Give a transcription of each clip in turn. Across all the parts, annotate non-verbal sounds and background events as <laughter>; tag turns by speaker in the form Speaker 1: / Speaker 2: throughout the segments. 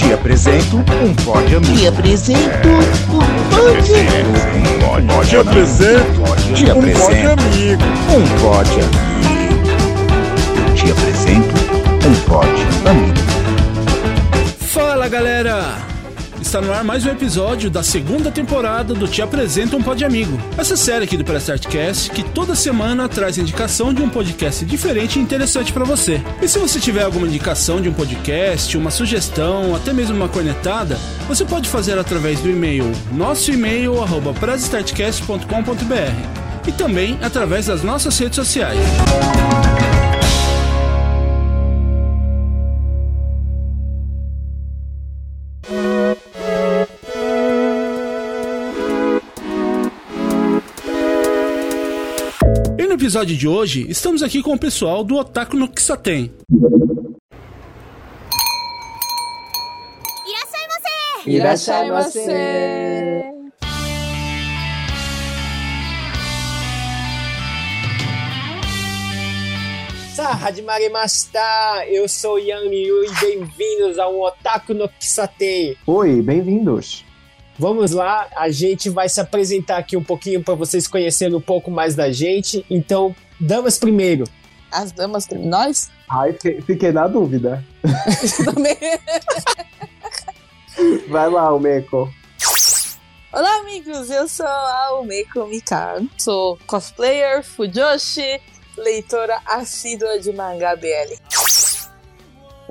Speaker 1: Te apresento um pod amigo.
Speaker 2: Te apresento um
Speaker 1: Um pod
Speaker 3: Te apresento
Speaker 1: Te
Speaker 3: um
Speaker 1: apresento
Speaker 3: pod amigo.
Speaker 1: um pod amigo. Eu te apresento um pod amigo.
Speaker 4: Fala galera! Está no ar mais um episódio da segunda temporada do Te Apresenta um Pod Amigo. Essa série aqui do Prestartcast que toda semana traz indicação de um podcast diferente e interessante para você. E se você tiver alguma indicação de um podcast, uma sugestão, até mesmo uma cornetada, você pode fazer através do e-mail nosso e-mail arroba e também através das nossas redes sociais. episódio de hoje, estamos aqui com o pessoal do Otaku no Kisaten.
Speaker 5: Irashai você! Eu sou Yan Yu e bem-vindos a um Otaku no Kisatei!
Speaker 6: Oi, bem-vindos!
Speaker 5: Vamos lá, a gente vai se apresentar aqui um pouquinho para vocês conhecerem um pouco mais da gente. Então, damas primeiro.
Speaker 7: As damas, nós
Speaker 6: Ai, fiquei, na dúvida. <laughs>
Speaker 7: também.
Speaker 6: Vai lá, Meco.
Speaker 7: Olá, amigos. Eu sou a Umeko Mikan. Sou cosplayer, fujoshi, leitora assídua de mangá BL.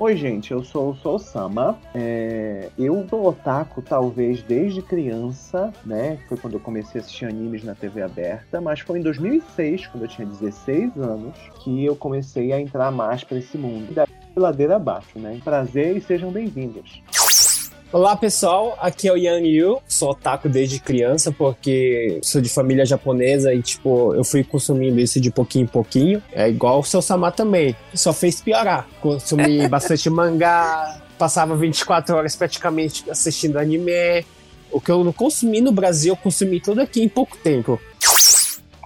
Speaker 6: Oi, gente, eu sou o Sousama. É, eu sou otaku, talvez, desde criança, né? Foi quando eu comecei a assistir animes na TV aberta, mas foi em 2006, quando eu tinha 16 anos, que eu comecei a entrar mais para esse mundo. Da ladeira abaixo, né? Prazer e sejam bem-vindos.
Speaker 5: Olá, pessoal. Aqui é o Yang Liu. Sou otaku desde criança porque sou de família japonesa e, tipo, eu fui consumindo isso de pouquinho em pouquinho. É igual o seu Sama também. Só fez piorar. Consumi <laughs> bastante mangá, passava 24 horas praticamente assistindo anime. O que eu não consumi no Brasil, eu consumi tudo aqui em pouco tempo.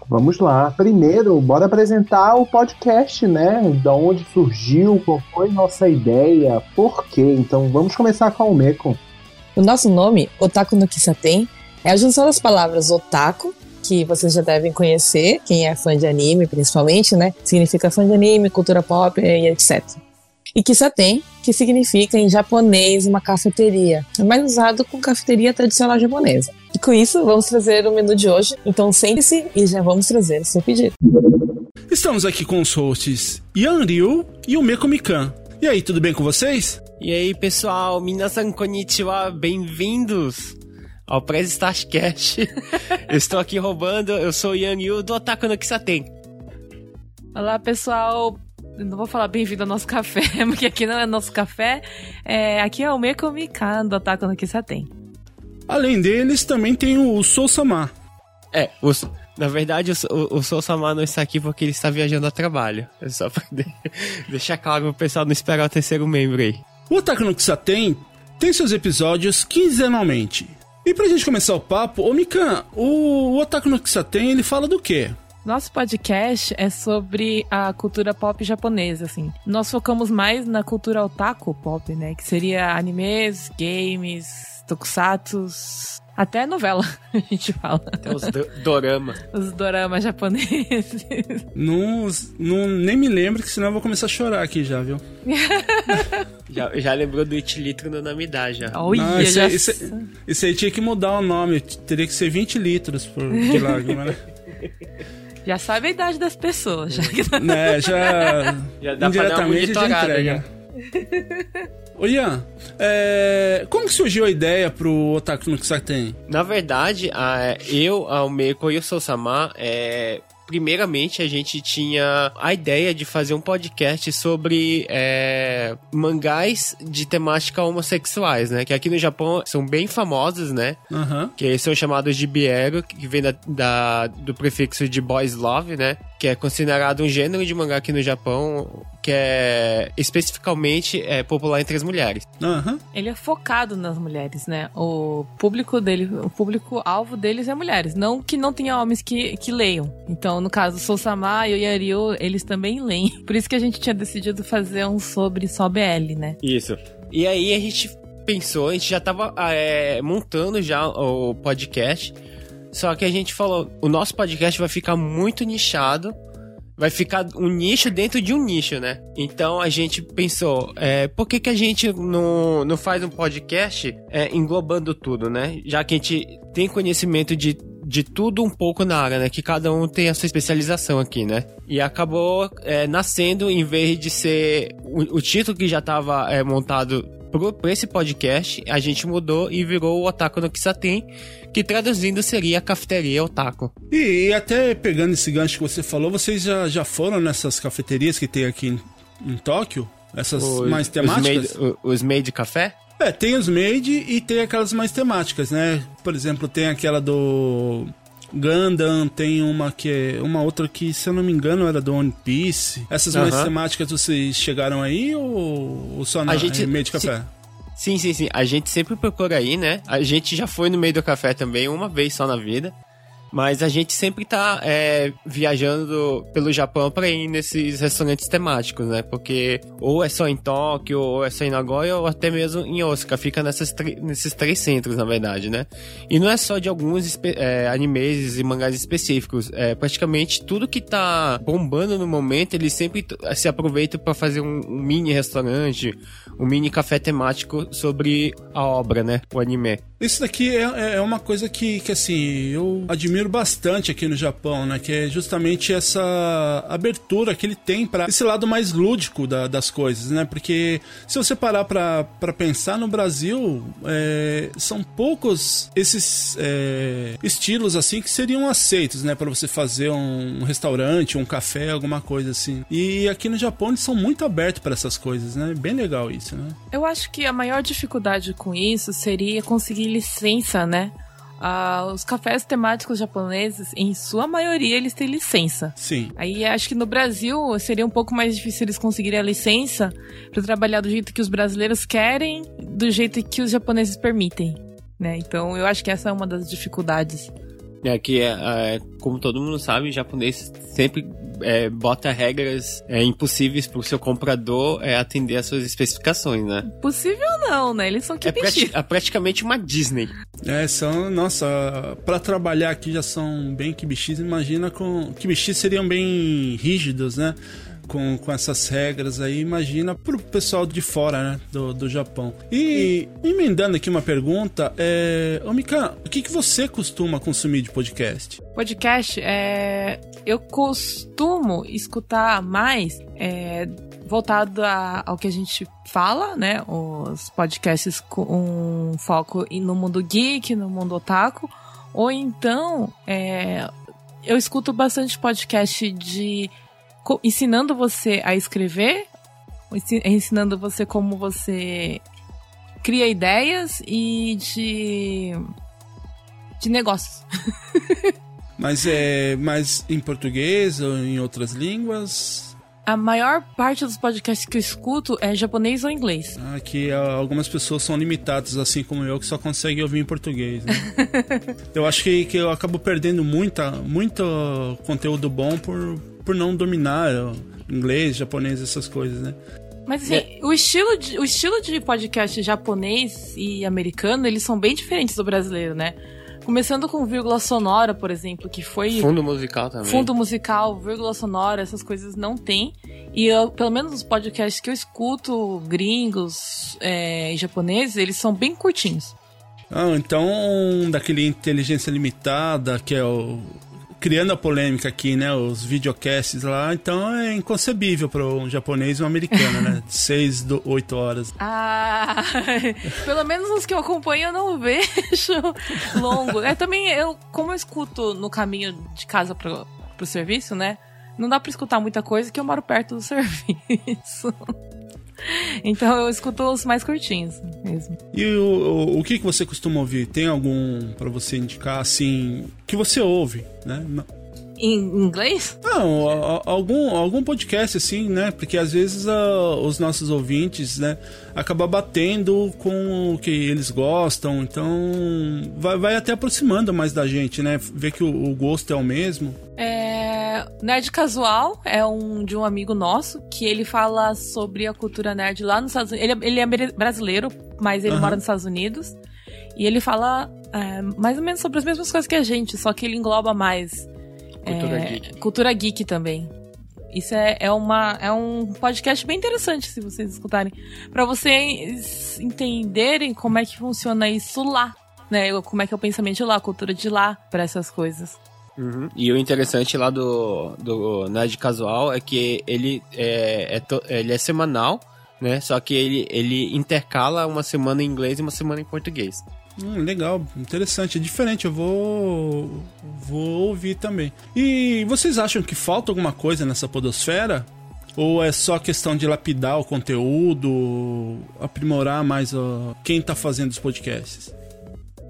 Speaker 6: Vamos lá. Primeiro, bora apresentar o podcast, né? Da onde surgiu, qual foi nossa ideia, por quê. Então vamos começar com o Meco.
Speaker 7: O nosso nome, Otaku no Kisaten, é a junção das palavras otaku, que vocês já devem conhecer, quem é fã de anime principalmente, né? Significa fã de anime, cultura pop e etc. E Kisaten, que significa em japonês uma cafeteria. É mais usado com cafeteria tradicional japonesa. E com isso, vamos trazer o menu de hoje. Então sente-se e já vamos trazer o seu pedido.
Speaker 4: Estamos aqui com os hosts Yan Ryu e o Meko Mikan. E aí, tudo bem com vocês?
Speaker 8: E aí, pessoal, minasan konnichiwa, bem-vindos ao Press Start Cash. <laughs> eu estou aqui roubando, eu sou o Yang Yu do Otaku no Kisaten.
Speaker 9: Olá, pessoal. Não vou falar bem-vindo ao nosso café, <laughs> porque aqui não é nosso café. É, aqui é o Meko Mikan do Otaku no Kisaten.
Speaker 4: Além deles, também tem o Sousama.
Speaker 8: É, os- na verdade, o, o, o Sou não está aqui porque ele está viajando a trabalho. É só pra de- <laughs> deixar claro pro pessoal não esperar o terceiro membro aí.
Speaker 4: O Otaku no Kisaten tem seus episódios quinzenalmente. E pra gente começar o papo, ô Mikan, o, o Otaku no Kisaten, ele fala do quê?
Speaker 9: Nosso podcast é sobre a cultura pop japonesa, assim. Nós focamos mais na cultura otaku pop, né? Que seria animes, games, tokusatsus, até novela, <laughs> a gente fala.
Speaker 8: Tem os do- dorama.
Speaker 9: Os doramas japoneses. <laughs>
Speaker 4: Não, não, nem me lembro, que senão eu vou começar a chorar aqui já, viu?
Speaker 8: Já, já lembrou do Itilitro no Namidá já.
Speaker 9: Olha,
Speaker 4: Não, isso,
Speaker 9: já...
Speaker 4: aí- isso, aí- isso aí tinha que mudar o nome, teria que ser 20 litros por, de lágrima, né? <laughs>
Speaker 9: já sabe a idade das pessoas. Já que...
Speaker 4: né? Já,
Speaker 8: Já dá pra dar uma
Speaker 4: já
Speaker 8: monitorada,
Speaker 4: entrega. Ô Ian, é, como que surgiu a ideia pro Otaku no Kisaten?
Speaker 8: Na verdade, a- eu, a Umeko e o Sousama, é, primeiramente a gente tinha a ideia de fazer um podcast sobre é, mangás de temática homossexuais, né? Que aqui no Japão são bem famosos, né?
Speaker 4: Aham.
Speaker 8: Que são chamados de biero, que vem da, da- do prefixo de boys love, né? Que é considerado um gênero de mangá aqui no Japão que é especificamente é, popular entre as mulheres.
Speaker 4: Aham.
Speaker 9: Ele é focado nas mulheres, né? O público dele, o público-alvo deles é mulheres. Não que não tenha homens que, que leiam. Então, no caso, Sousama e o Yaryu, eles também leem. <laughs> Por isso que a gente tinha decidido fazer um sobre só BL, né?
Speaker 8: Isso. E aí a gente pensou, a gente já tava é, montando já o podcast. Só que a gente falou, o nosso podcast vai ficar muito nichado. Vai ficar um nicho dentro de um nicho, né? Então a gente pensou, é, por que, que a gente não, não faz um podcast é, englobando tudo, né? Já que a gente tem conhecimento de de tudo um pouco na área, né? Que cada um tem a sua especialização aqui, né? E acabou é, nascendo, em vez de ser o, o título que já estava é, montado para esse podcast, a gente mudou e virou o Otaku no Kisaten, que traduzindo seria a cafeteria Otaku.
Speaker 4: E, e, até pegando esse gancho que você falou, vocês já, já foram nessas cafeterias que tem aqui em, em Tóquio? Essas
Speaker 8: os,
Speaker 4: mais temáticas?
Speaker 8: Os made, os made café?
Speaker 4: É, tem os made e tem aquelas mais temáticas, né? Por exemplo, tem aquela do Gundam, tem uma que é uma outra que, se eu não me engano, era do One Piece. Essas mais temáticas vocês chegaram aí ou, ou só na
Speaker 8: a gente,
Speaker 4: meio de café?
Speaker 8: Sim, sim, sim. A gente sempre procura aí, né? A gente já foi no meio do café também, uma vez só na vida. Mas a gente sempre tá é, viajando pelo Japão para ir nesses restaurantes temáticos, né? Porque ou é só em Tóquio, ou é só em Nagoya, ou até mesmo em Osaka. Fica nessas nesses três centros, na verdade, né? E não é só de alguns é, animes e mangás específicos. É, praticamente tudo que tá bombando no momento, eles sempre se aproveitam para fazer um, um mini restaurante, um mini café temático sobre a obra, né? O anime.
Speaker 4: Isso daqui é, é uma coisa que, que, assim, eu admiro bastante aqui no Japão, né? Que é justamente essa abertura que ele tem para esse lado mais lúdico da, das coisas, né? Porque se você parar pra, pensar no Brasil, é, são poucos esses é, estilos, assim, que seriam aceitos, né? para você fazer um, um restaurante, um café, alguma coisa assim. E aqui no Japão eles são muito abertos para essas coisas, né? Bem legal isso, né?
Speaker 9: Eu acho que a maior dificuldade com isso seria conseguir licença, né? Ah, os cafés temáticos japoneses, em sua maioria, eles têm licença.
Speaker 4: Sim.
Speaker 9: Aí acho que no Brasil seria um pouco mais difícil eles conseguirem a licença para trabalhar do jeito que os brasileiros querem, do jeito que os japoneses permitem. Né? Então eu acho que essa é uma das dificuldades.
Speaker 8: É que, é, é, como todo mundo sabe, o japonês sempre é, bota regras é, impossíveis para o seu comprador é, atender às suas especificações, né?
Speaker 9: Possível não, né? Eles são que
Speaker 8: é, prati é praticamente uma Disney.
Speaker 4: É, são, nossa, para trabalhar aqui já são bem kibichis, imagina com... Kibichis seriam bem rígidos, né? Com, com essas regras aí, imagina pro pessoal de fora, né, do, do Japão. E emendando aqui uma pergunta, é, ô Mika, o que, que você costuma consumir de podcast?
Speaker 9: Podcast, é, eu costumo escutar mais é, voltado a, ao que a gente fala, né, os podcasts com um foco no mundo geek, no mundo otaku, ou então é, eu escuto bastante podcast de ensinando você a escrever, ensinando você como você cria ideias e de de negócios. <laughs>
Speaker 4: mas é mais em português ou em outras línguas?
Speaker 9: A maior parte dos podcasts que eu escuto é japonês ou inglês.
Speaker 4: Ah, que algumas pessoas são limitadas, assim como eu, que só conseguem ouvir em português. Né? <laughs> eu acho que, que eu acabo perdendo muita, muito conteúdo bom por, por não dominar inglês, japonês, essas coisas, né?
Speaker 9: Mas assim, é. o, estilo de, o estilo de podcast japonês e americano, eles são bem diferentes do brasileiro, né? Começando com vírgula sonora, por exemplo, que foi.
Speaker 8: Fundo musical também.
Speaker 9: Fundo musical, vírgula sonora, essas coisas não tem. E eu, pelo menos os podcasts que eu escuto, gringos é, e japoneses, eles são bem curtinhos.
Speaker 4: Ah, então daquele inteligência limitada, que é o criando a polêmica aqui, né? Os videocasts lá, então é inconcebível para um japonês e um americano, né? <laughs> Seis, do, oito horas.
Speaker 9: Ah, pelo menos os que eu acompanho eu não <laughs> vejo longo. É também, eu, como eu escuto no caminho de casa pro, pro serviço, né? Não dá para escutar muita coisa que eu moro perto do <laughs> serviço. <laughs> Então eu escuto os mais curtinhos mesmo.
Speaker 4: E o, o, que, que você costuma ouvir? Tem algum para você indicar, assim, que você ouve, né?
Speaker 9: Em inglês?
Speaker 4: Não, algum, algum podcast assim, né? Porque às vezes uh, os nossos ouvintes, né, acabam batendo com o que eles gostam, então vai, vai até aproximando mais da gente, né? Ver que o, o gosto é o mesmo.
Speaker 9: É, É, Nerd Casual é um de um amigo nosso que ele fala sobre a cultura nerd lá nos Estados Unidos. Ele, ele é brasileiro, mas ele
Speaker 4: Aham.
Speaker 9: mora nos Estados Unidos. E ele fala é, mais ou menos sobre as mesmas coisas que a gente, só que ele engloba mais
Speaker 8: Cultura
Speaker 9: é,
Speaker 8: geek.
Speaker 9: cultura geek também. Isso é, é, uma, é um podcast bem interessante, se vocês escutarem. Pra vocês entenderem como é que funciona isso lá. Né? Como é que é o pensamento de lá, a cultura de lá pra essas coisas.
Speaker 8: Uhum. E o interessante lá do, do Nerd Casual é que ele é, é to- ele é semanal, né? Só que ele, ele intercala uma semana em inglês e uma semana em português.
Speaker 4: Hum, legal, interessante, é diferente, eu vou vou ouvir também. E vocês acham que falta alguma coisa nessa podosfera? Ou é só questão de lapidar o conteúdo, aprimorar mais ó, quem tá fazendo os podcasts?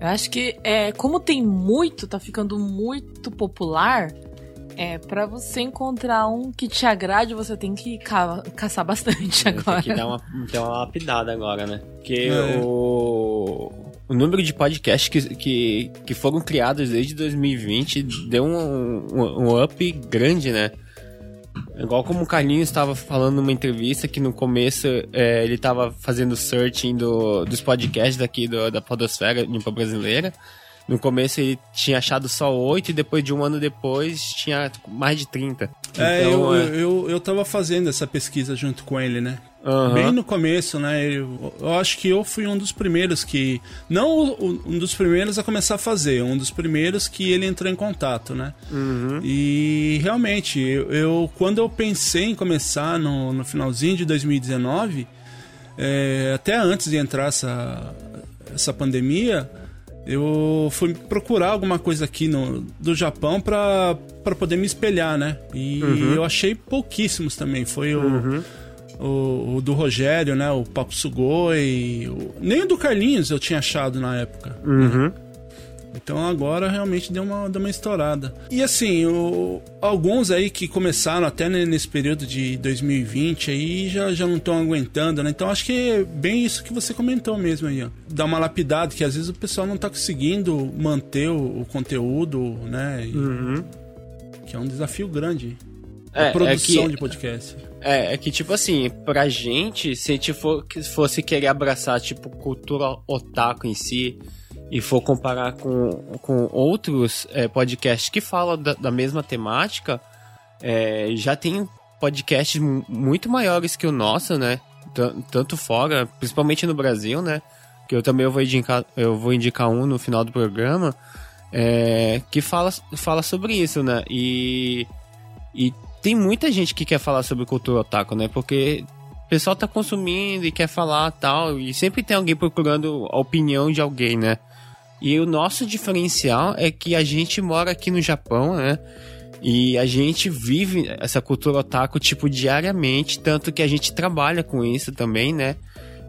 Speaker 9: Eu acho que, é, como tem muito, tá ficando muito popular, é, para você encontrar um que te agrade, você tem que ca- caçar bastante agora.
Speaker 8: Tem que dar uma, dar uma lapidada agora, né? Porque
Speaker 4: É.
Speaker 8: o, o número de podcasts que, que, que foram criados desde 2020 deu um, um, um up grande, né? Igual como o Carlinhos estava falando numa entrevista que no começo é, ele estava fazendo searching do, dos podcasts daqui do- da Podosfera Limpa Brasileira. No começo ele tinha achado só oito e depois de um ano depois tinha mais de 30.
Speaker 4: É,
Speaker 8: Então,
Speaker 4: eu,
Speaker 8: é-
Speaker 4: eu, eu tava fazendo essa pesquisa junto com ele, né?
Speaker 8: Aham.
Speaker 4: Bem no começo, né? Eu, eu acho que eu fui um dos primeiros que. Não um dos primeiros a começar a fazer, um dos primeiros que ele entrou em contato, né?
Speaker 8: Uhum.
Speaker 4: E realmente, eu, eu- quando eu pensei em começar no, no finalzinho de 2019, é, até antes de entrar essa, essa pandemia, eu fui procurar alguma coisa aqui no, do Japão para poder me espelhar, né? E eu achei pouquíssimos também. Foi o, o, o do Rogério, né? O Papo Sugoi. o- nem o do Carlinhos eu tinha achado na época.
Speaker 8: Uhum.
Speaker 4: Então agora realmente deu uma, deu uma estourada. E assim, o- alguns aí que começaram até ne- nesse período de 2020 aí já, já não estão aguentando, né? Então acho que é bem isso que você comentou mesmo aí, ó. Dar uma lapidada, que às vezes o pessoal não tá conseguindo manter o, o conteúdo, né? E- Que é um desafio grande.
Speaker 8: É,
Speaker 4: a produção
Speaker 8: é que-
Speaker 4: de podcast.
Speaker 8: É, é que, tipo assim, pra gente, se a gente for, fosse querer abraçar, tipo, cultura otaku em si, e for comparar com, com outros é, podcasts que falam da, da mesma temática, é, já tem podcasts mu- muito maiores que o nosso, né? Tan- Tanto fora, principalmente no Brasil, né? Que eu também vou indicar, eu vou indicar um no final do programa, é, que fala, fala sobre isso, né? E, e tem muita gente que quer falar sobre cultura otaku, né? Porque o pessoal tá consumindo e quer falar tal, e sempre tem alguém procurando a opinião de alguém, né? E o nosso diferencial é que a gente mora aqui no Japão, né? E a gente vive essa cultura otaku, tipo, diariamente, tanto que a gente trabalha com isso também, né?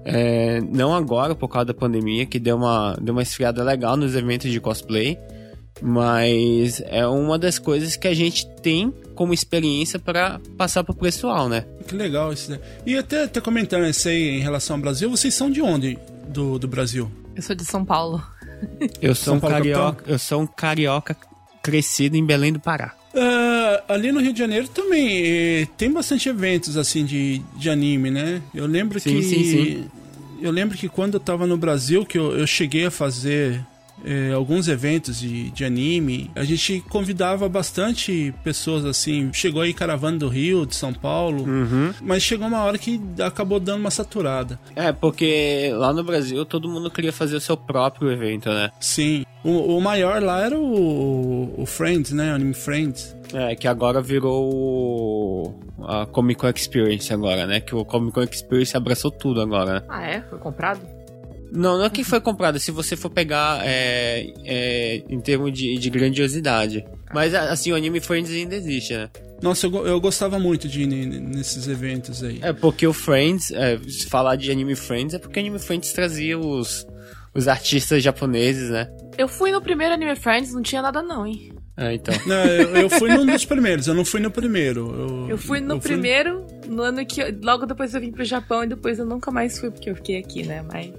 Speaker 8: É, não agora, por causa da pandemia, que deu uma, deu uma esfriada legal nos eventos de cosplay, mas é uma das coisas que a gente tem como experiência para passar pro pessoal, né?
Speaker 4: Que legal isso, né? E até, até comentando isso aí em relação ao Brasil, vocês são de onde do, do Brasil?
Speaker 9: Eu sou de São Paulo.
Speaker 8: Eu sou,
Speaker 4: São
Speaker 8: um
Speaker 4: Paulo,
Speaker 8: carioca, eu sou um carioca crescido em Belém do Pará.
Speaker 4: Ah, ali no Rio de Janeiro também eh, tem bastante eventos assim de, de anime, né? Eu lembro
Speaker 8: Sim,
Speaker 4: que
Speaker 8: sim, sim.
Speaker 4: eu lembro que quando eu tava no Brasil que eu, eu cheguei a fazer eh, alguns eventos de, de anime, a gente convidava bastante pessoas assim. Chegou aí caravana do Rio, de São Paulo,
Speaker 8: Uhum.
Speaker 4: mas chegou uma hora que acabou dando uma saturada.
Speaker 8: É, porque lá no Brasil todo mundo queria fazer o seu próprio evento, né?
Speaker 4: Sim, o, o maior lá era o, o Friends, né? O Anime Friends.
Speaker 8: É, que agora virou o- a Comic Con Experience agora, né? Que o Comic Con Experience abraçou tudo agora, né?
Speaker 9: Ah, é? Foi comprado?
Speaker 8: Não, não é que foi comprado, se você for pegar é, é, em termos de, de grandiosidade. Mas assim, o Anime Friends ainda existe, né?
Speaker 4: Nossa, eu, eu gostava muito de ir ne- nesses eventos aí.
Speaker 8: É porque o Friends, é, se falar de Anime Friends, é porque o Anime Friends trazia os, os artistas japoneses, né?
Speaker 9: Eu fui no primeiro Anime Friends, não tinha nada não, hein?
Speaker 8: É, então.
Speaker 4: Não, eu, eu fui num dos primeiros, eu não fui no primeiro. Eu,
Speaker 9: Eu fui no primeiro, no ano que. eu- logo depois eu vim pro Japão e depois eu nunca mais fui, porque eu fiquei aqui, né? Mas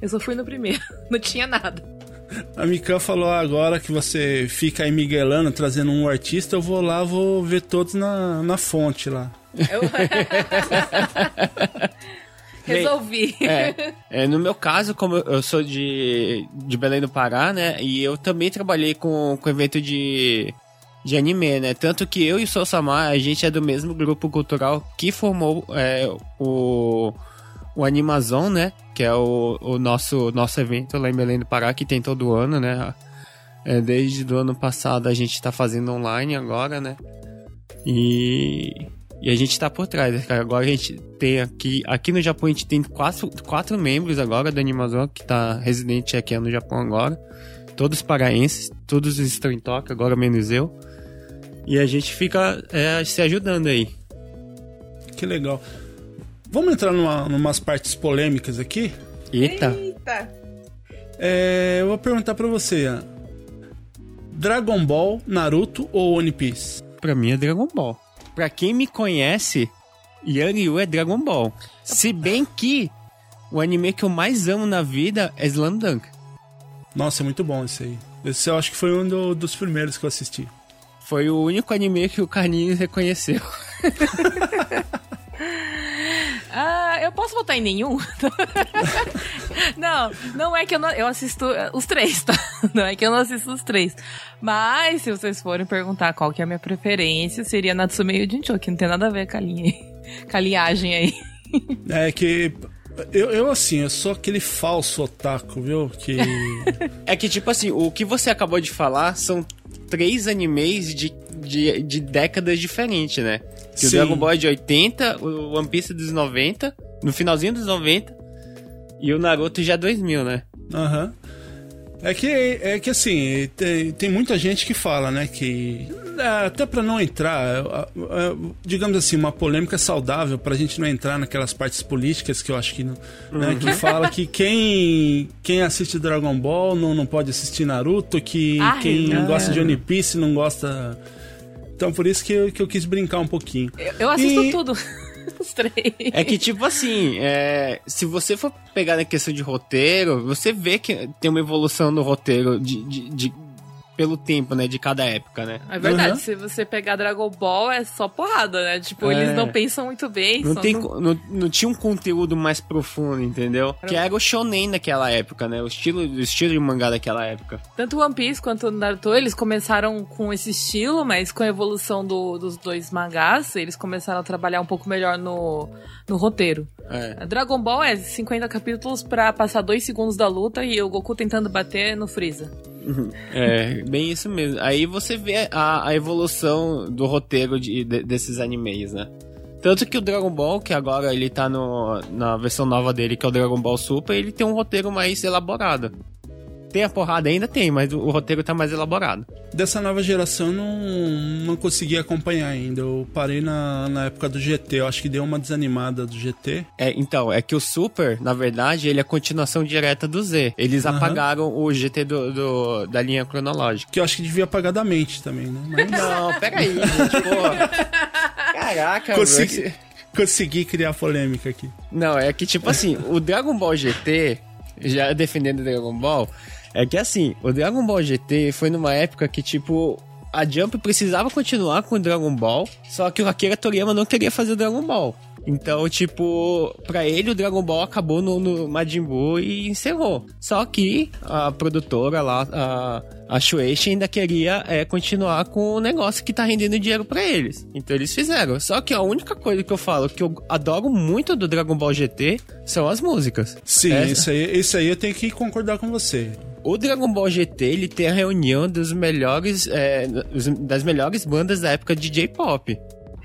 Speaker 9: eu só fui no primeiro. <laughs> Não tinha nada.
Speaker 4: A Mikan falou agora que você fica aí miguelando, trazendo um artista, eu vou lá, vou ver todos na, na fonte lá.
Speaker 9: Eu... <laughs> Resolvi.
Speaker 8: É, é, no meu caso, como eu- eu sou de, de Belém do Pará, né? E eu também trabalhei com, com evento de, de anime, né? Tanto que eu e o Sousama, a gente é do mesmo grupo cultural que formou é, o, o Animazon, né? Que é o, o nosso, nosso evento lá em Belém do Pará, que tem todo ano, né? É, desde o ano passado a gente tá fazendo online agora, né? E, e a gente tá por trás, né, cara. Agora a gente tem aqui. Aqui no Japão a gente tem quatro, quatro membros agora da Animazon que tá residente aqui no Japão agora. Todos paraenses, todos estão em Tóquio, agora menos eu. E a gente fica é, se ajudando aí.
Speaker 4: Que legal. Vamos entrar numa, numas partes polêmicas aqui?
Speaker 8: Eita!
Speaker 9: Eita.
Speaker 4: É, eu vou perguntar pra você. Dragon Ball, Naruto ou One Piece?
Speaker 8: Pra mim é Dragon Ball. Pra quem me conhece, Yan-Yu é Dragon Ball. Se bem que o anime que eu mais amo na vida é Slam Dunk.
Speaker 4: Nossa, é muito bom esse aí. Esse eu acho que foi um do- dos primeiros que eu assisti.
Speaker 8: Foi o único anime que o Carlinhos reconheceu. <laughs>
Speaker 9: Ah, eu posso votar em nenhum? <laughs> não, não é que eu não. Eu assisto eh, os três, tá? <laughs> Não é que eu não assisto os três. Mas, se vocês forem perguntar qual que é a minha preferência, seria Natsume Yujincho, que não tem nada a ver com a linha. Com a linhagem aí. <laughs>
Speaker 4: É que. Eu, eu, assim, eu sou aquele falso otaku, viu? Que.
Speaker 8: É que, tipo assim, o que você acabou de falar são três animes de, de, de décadas diferentes, né? Que o. Dragon Ball é de 80, o One Piece é dos 90, no finalzinho dos 90, e o Naruto já é 2000, né?
Speaker 4: Aham. É que, é que assim, tem, tem muita gente que fala, né, que é, até pra não entrar, é, é, digamos assim, uma polêmica saudável pra gente não entrar naquelas partes políticas que eu acho que não, né, que fala que quem quem assiste Dragon Ball não, não pode assistir Naruto, que
Speaker 9: Ai,
Speaker 4: quem
Speaker 9: não.
Speaker 4: gosta de One Piece não gosta. Então por isso que eu, que eu quis brincar um pouquinho.
Speaker 9: Eu, eu assisto
Speaker 4: E-
Speaker 9: tudo. <laughs> Os três.
Speaker 8: É que, tipo assim, é, se você for pegar na questão de roteiro, você vê que tem uma evolução no roteiro de, de- de- pelo tempo, né? De cada época, né?
Speaker 9: É verdade,
Speaker 4: Uhum.
Speaker 9: se você pegar Dragon Ball é só porrada, né? Tipo,
Speaker 8: É.
Speaker 9: eles não pensam muito bem.
Speaker 8: Não, tem,
Speaker 9: não-
Speaker 8: não, não tinha um conteúdo mais profundo, entendeu? Que era o shonen naquela época, né? O estilo, o estilo de mangá daquela época.
Speaker 9: Tanto One Piece quanto o Naruto, eles começaram com esse estilo, mas com a evolução do- dos dois mangás, eles começaram a trabalhar um pouco melhor no, no roteiro.
Speaker 8: É.
Speaker 9: Dragon Ball é 50 capítulos pra passar dois segundos da luta e o Goku tentando bater no Freeza. <laughs>
Speaker 8: É, bem isso mesmo. Aí você vê a, a evolução do roteiro de- de- desses animes, né? Tanto que o Dragon Ball, que agora ele tá no, na versão nova dele, que é o Dragon Ball Super, ele tem um roteiro mais elaborado. Tem a porrada ainda? Tem, mas o, roteiro tá mais elaborado.
Speaker 4: Dessa nova geração eu não, não consegui acompanhar ainda. Eu parei na, na época do GT. Eu acho que deu uma desanimada do GT.
Speaker 8: É, então, é que o Super, na verdade, ele é a continuação direta do Z. Eles
Speaker 4: Aham.
Speaker 8: apagaram o GT do, do- da linha cronológica.
Speaker 4: Que eu acho que devia apagar da mente também, né? Mas <laughs>
Speaker 8: Não, peraí, <laughs> gente, pô. Caraca,
Speaker 4: consegui,
Speaker 8: velho.
Speaker 4: consegui criar polêmica aqui.
Speaker 8: Não, é que tipo assim, o Dragon Ball GT, já defendendo o Dragon Ball, é que assim, o Dragon Ball GT foi numa época que tipo a Jump precisava continuar com o Dragon Ball, só que o Akira Toriyama não queria fazer o Dragon Ball. Então, tipo, pra ele o Dragon Ball acabou no, no Majin Buu e encerrou. Só que a produtora lá, a, a Shueisha ainda queria é, continuar com o negócio que tá rendendo dinheiro pra eles. Então eles fizeram. Só que a única coisa que eu falo que eu adoro muito do Dragon Ball GT são as músicas.
Speaker 4: Sim,
Speaker 8: Essa-
Speaker 4: isso aí, isso aí eu tenho que concordar com você.
Speaker 8: O Dragon Ball GT, ele tem a reunião dos melhores, é, das melhores bandas da época de J-pop.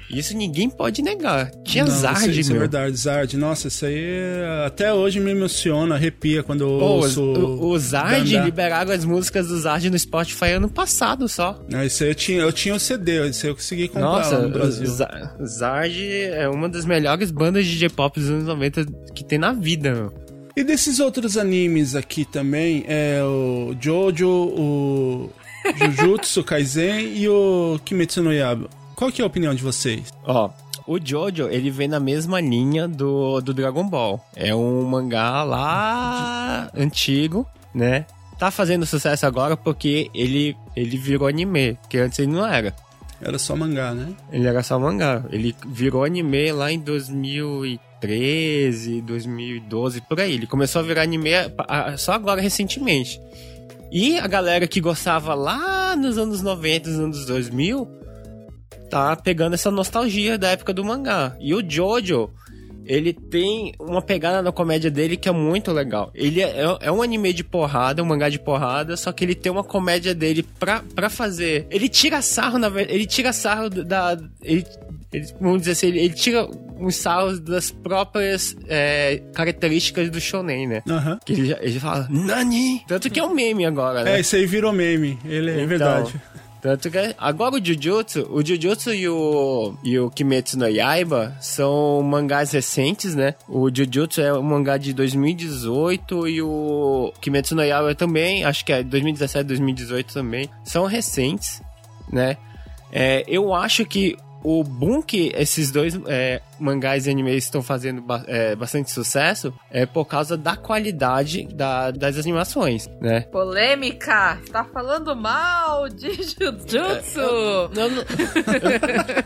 Speaker 8: Isso ninguém pode negar. Tinha
Speaker 4: Não,
Speaker 8: Zard,
Speaker 4: isso, isso é
Speaker 8: meu.
Speaker 4: verdade, Zard. Nossa, isso aí é- até hoje me emociona, arrepia quando eu
Speaker 8: Pô,
Speaker 4: ouço...
Speaker 8: o, o Zard
Speaker 4: Dandá.
Speaker 8: liberaram as músicas do Zard no Spotify ano passado só.
Speaker 4: Não, isso aí eu tinha, eu tinha o CD, isso aí eu consegui comprar
Speaker 8: Nossa,
Speaker 4: no Brasil.
Speaker 8: Zard é uma das melhores bandas de J-pop dos anos 90 que tem na vida, meu.
Speaker 4: E desses outros animes aqui também, é o Jojo, o Jujutsu <laughs> Kaisen e o Kimetsu no Yaiba. Qual que é a opinião de vocês?
Speaker 8: Ó, o Jojo, ele vem na mesma linha do, do Dragon Ball. É um mangá lá antigo, né? tá fazendo sucesso agora porque ele, ele virou anime, que antes ele não era.
Speaker 4: Era só mangá, né?
Speaker 8: Ele era só mangá. Ele virou anime lá em 2013, 2012, por aí. Ele começou a virar anime só agora, recentemente. E a galera que gostava lá nos anos 90, nos anos 2000, tá pegando essa nostalgia da época do mangá. E o Jojo, ele tem uma pegada na comédia dele que é muito legal. Ele é, é, um anime de porrada, um mangá de porrada, só que ele tem uma comédia dele pra, pra fazer. Ele tira sarro, na ele tira sarro da. Ele, ele, vamos dizer assim, ele, ele tira uns sarros das próprias é, características do shonen, né?
Speaker 4: Uhum.
Speaker 8: Que ele, ele fala, Nani! Tanto que é um meme agora, né?
Speaker 4: É, isso aí virou meme, ele é
Speaker 8: Então,
Speaker 4: verdade.
Speaker 8: Tanto que agora o Jujutsu, o Jujutsu e o, e o Kimetsu no Yaiba são mangás recentes, né? O Jujutsu é um mangá de 2018 e o Kimetsu no Yaiba também, acho que é 2017, 2018 também. São recentes, né? É, eu acho que o boom que esses dois é, mangás e animes estão fazendo ba é, bastante sucesso é por causa da qualidade da, das animações, né?
Speaker 9: Polêmica! Tá falando mal de Jujutsu!
Speaker 8: Não, não, <laughs>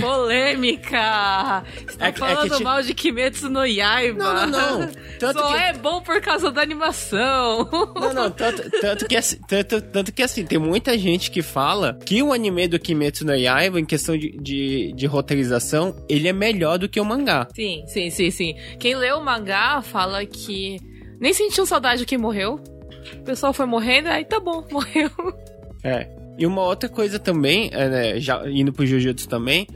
Speaker 9: Polêmica! Está
Speaker 8: É é
Speaker 9: falando mal de Kimetsu no Yaiba!
Speaker 8: Não, não, não. Tanto
Speaker 9: Só
Speaker 8: que-
Speaker 9: é bom por causa da animação!
Speaker 8: Não, não, tanto, tanto, que, assim- tanto, tanto que assim, tem muita gente que fala que o anime do Kimetsu no Yaiba, em questão de, de, de roteirização, ele é melhor do que o mangá.
Speaker 9: Sim, sim, sim, sim. Quem lê o mangá fala que nem sentiu saudade de quem morreu. O pessoal foi morrendo, aí tá bom, <laughs> morreu.
Speaker 8: É. E uma outra coisa também, é, né, já indo pro Jujutsu também,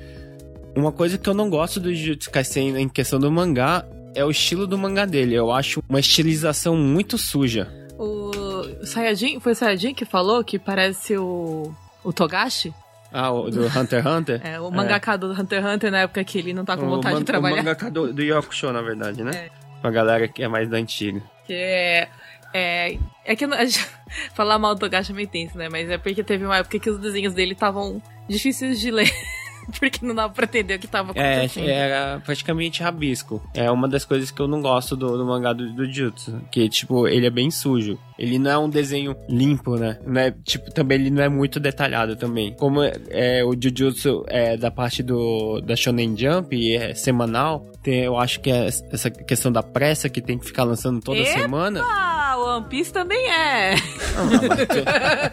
Speaker 8: uma coisa que eu não gosto do Jujutsu Kaisen em questão do mangá é o estilo do mangá dele. Eu acho uma estilização muito suja.
Speaker 9: O Sayajin, foi o Sayajin que falou que parece o, o Togashi?
Speaker 8: Ah, o do Hunter x Hunter?
Speaker 9: É, o mangaka do Hunter x Hunter na época que ele não tá com vontade de trabalhar.
Speaker 8: O mangaka do, do Yokusho, na verdade, né?
Speaker 9: É.
Speaker 8: Pra galera que é mais da antiga.
Speaker 9: Que é. É, é que não- gente- <laughs> falar mal do Togashi é meio tenso, né? Mas é porque teve uma época que os desenhos dele estavam difíceis de ler. <laughs> <laughs> porque não dava pra entender o que tava
Speaker 8: É,
Speaker 9: acontecendo.
Speaker 8: era praticamente rabisco. É uma das coisas que eu não gosto do, do mangá do, do Jutsu. Que, tipo, ele é bem sujo. Ele não é um desenho limpo, né? Não é, tipo, também ele não é muito detalhado também. Como é, é, o Jujutsu é da parte do da Shonen Jump e é semanal, tem, eu acho que é essa questão da pressa que tem que ficar lançando toda
Speaker 9: Epa!
Speaker 8: semana.
Speaker 9: Ah, One Piece também é.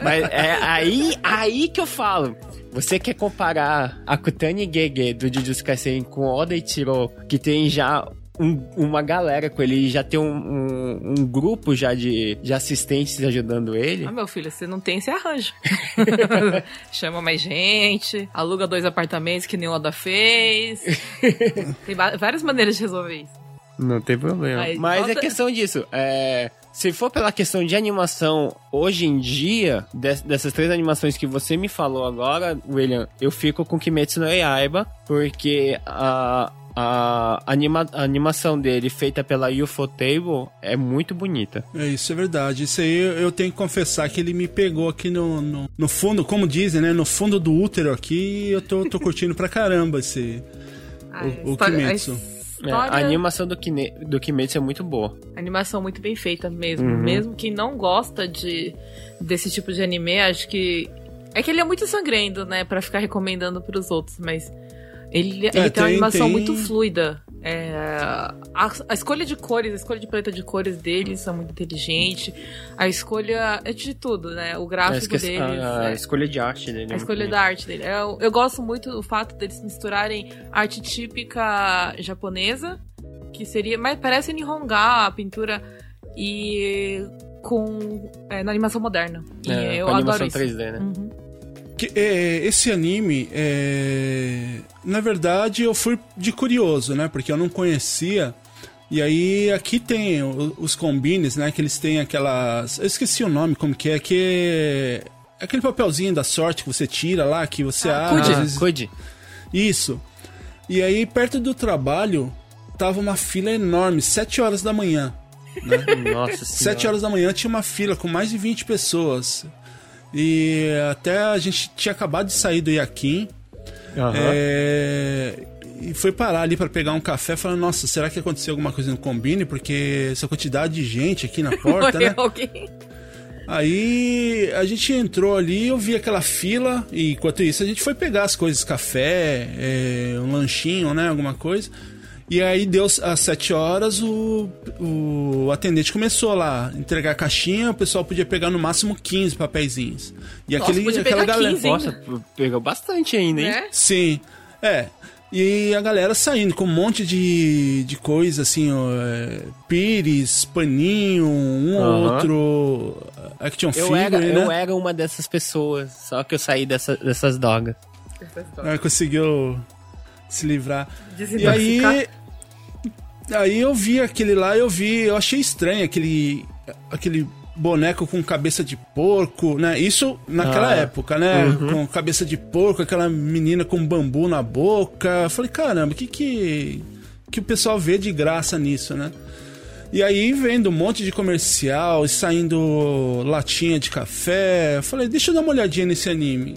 Speaker 8: Mas é aí, aí que eu falo. Você quer comparar a Kutani Gege do Jujutsu Kaisen com Oda Ichiro, que tem já um- uma galera com ele, e já tem um, um- um grupo já de, de assistentes ajudando ele.
Speaker 9: Ah, meu filho, você não tem esse arranjo. <laughs> Chama mais gente, aluga dois apartamentos que nem o Oda fez. tem várias maneiras de resolver isso.
Speaker 8: Não tem problema.
Speaker 9: Aí,
Speaker 8: Mas
Speaker 9: volta-
Speaker 8: é questão disso. É, se for pela questão de animação, hoje em dia, des- dessas três animações que você me falou agora, William, eu fico com Kimetsu no Yaiba, porque a, a, anima, a animação dele, feita pela Ufotable, é muito bonita.
Speaker 4: É, isso é verdade. Isso aí eu, eu tenho que confessar que ele me pegou aqui no, no, no fundo, como dizem, né? No fundo do útero aqui, e eu tô, tô curtindo pra caramba esse.
Speaker 9: A <laughs>
Speaker 4: O- o
Speaker 9: história- a
Speaker 4: Kimetsu.
Speaker 8: É, a animação do, Kine, do Kimetsu é muito boa.
Speaker 9: Animação muito bem feita mesmo.
Speaker 8: Uhum.
Speaker 9: Mesmo quem não gosta de desse tipo de anime, acho que. É que ele é muito sangrento, né? Pra ficar recomendando pros outros, mas. Ele, ele tem, uma
Speaker 4: tem-
Speaker 9: animação
Speaker 4: tem-
Speaker 9: muito fluida. É, a, a escolha de cores, a escolha de paleta de cores deles são muito inteligente. A escolha é de tudo, né? O gráfico
Speaker 8: esque-
Speaker 9: deles.
Speaker 8: a- a
Speaker 9: é-
Speaker 8: escolha de arte dele. é
Speaker 9: a escolha da arte dele. Eu, eu gosto muito do fato deles misturarem arte típica japonesa, que seria. Mas parece Nihonga, a pintura, e com. é, na animação moderna. E
Speaker 8: É,
Speaker 9: eu
Speaker 8: com
Speaker 9: adoro
Speaker 8: animação
Speaker 9: isso.
Speaker 8: 3D, né?
Speaker 9: Uhum.
Speaker 4: Que, é, esse anime, é, na verdade, eu fui de curioso, né? Porque eu não conhecia. E aí aqui tem os combines, né? Que eles têm aquelas. Eu esqueci o nome, como que é, que é. Aquele papelzinho da sorte que você tira lá, que você
Speaker 9: Ah,
Speaker 4: abre.
Speaker 8: Ah,
Speaker 4: vezes-
Speaker 8: Kuji.
Speaker 4: Isso. E aí, perto do trabalho, tava uma fila enorme, 7 horas da manhã. <laughs>
Speaker 8: Nossa senhora.
Speaker 4: 7 horas da manhã tinha uma fila com mais de 20 pessoas. E até a gente tinha acabado de sair do Yakin.
Speaker 8: Aham.
Speaker 4: é, E foi parar ali pra pegar um café, falando: Nossa, será que aconteceu alguma coisa no combine? Porque essa quantidade de gente aqui na <laughs> porta, né?
Speaker 9: Alguém.
Speaker 4: Aí a gente entrou ali, eu vi aquela fila, e enquanto isso a gente foi pegar as coisas, café, é, um lanchinho, né? Alguma coisa. E aí deu às 7 horas, o, o atendente começou lá, entregar a caixinha, o pessoal podia pegar no máximo 15 papeizinhos. E
Speaker 9: Nossa,
Speaker 4: aquele,
Speaker 9: podia
Speaker 4: aquela
Speaker 9: pegar
Speaker 4: galera.
Speaker 9: 15,
Speaker 8: Nossa, pegou bastante ainda, hein?
Speaker 9: Né?
Speaker 4: Sim, é. E a galera saindo com um monte de, de coisa, assim, ó, é, pires, paninho, um ou
Speaker 8: Aham.
Speaker 4: outro action
Speaker 8: Eu,
Speaker 4: figure,
Speaker 8: era,
Speaker 4: né?
Speaker 8: eu era uma dessas pessoas, só que eu saí dessa, dessas drogas.
Speaker 4: Aí conseguiu se livrar. E aí. Aí eu vi aquele lá, eu vi, eu achei estranho aquele. aquele boneco com cabeça de porco, né? Isso naquela
Speaker 8: Ah,
Speaker 4: época, né? Com cabeça de porco, aquela menina com bambu na boca. Eu falei, caramba, o que que. que o pessoal vê de graça nisso, né? E aí vendo um monte de comercial e saindo latinha de café, eu falei, deixa eu dar uma olhadinha nesse anime.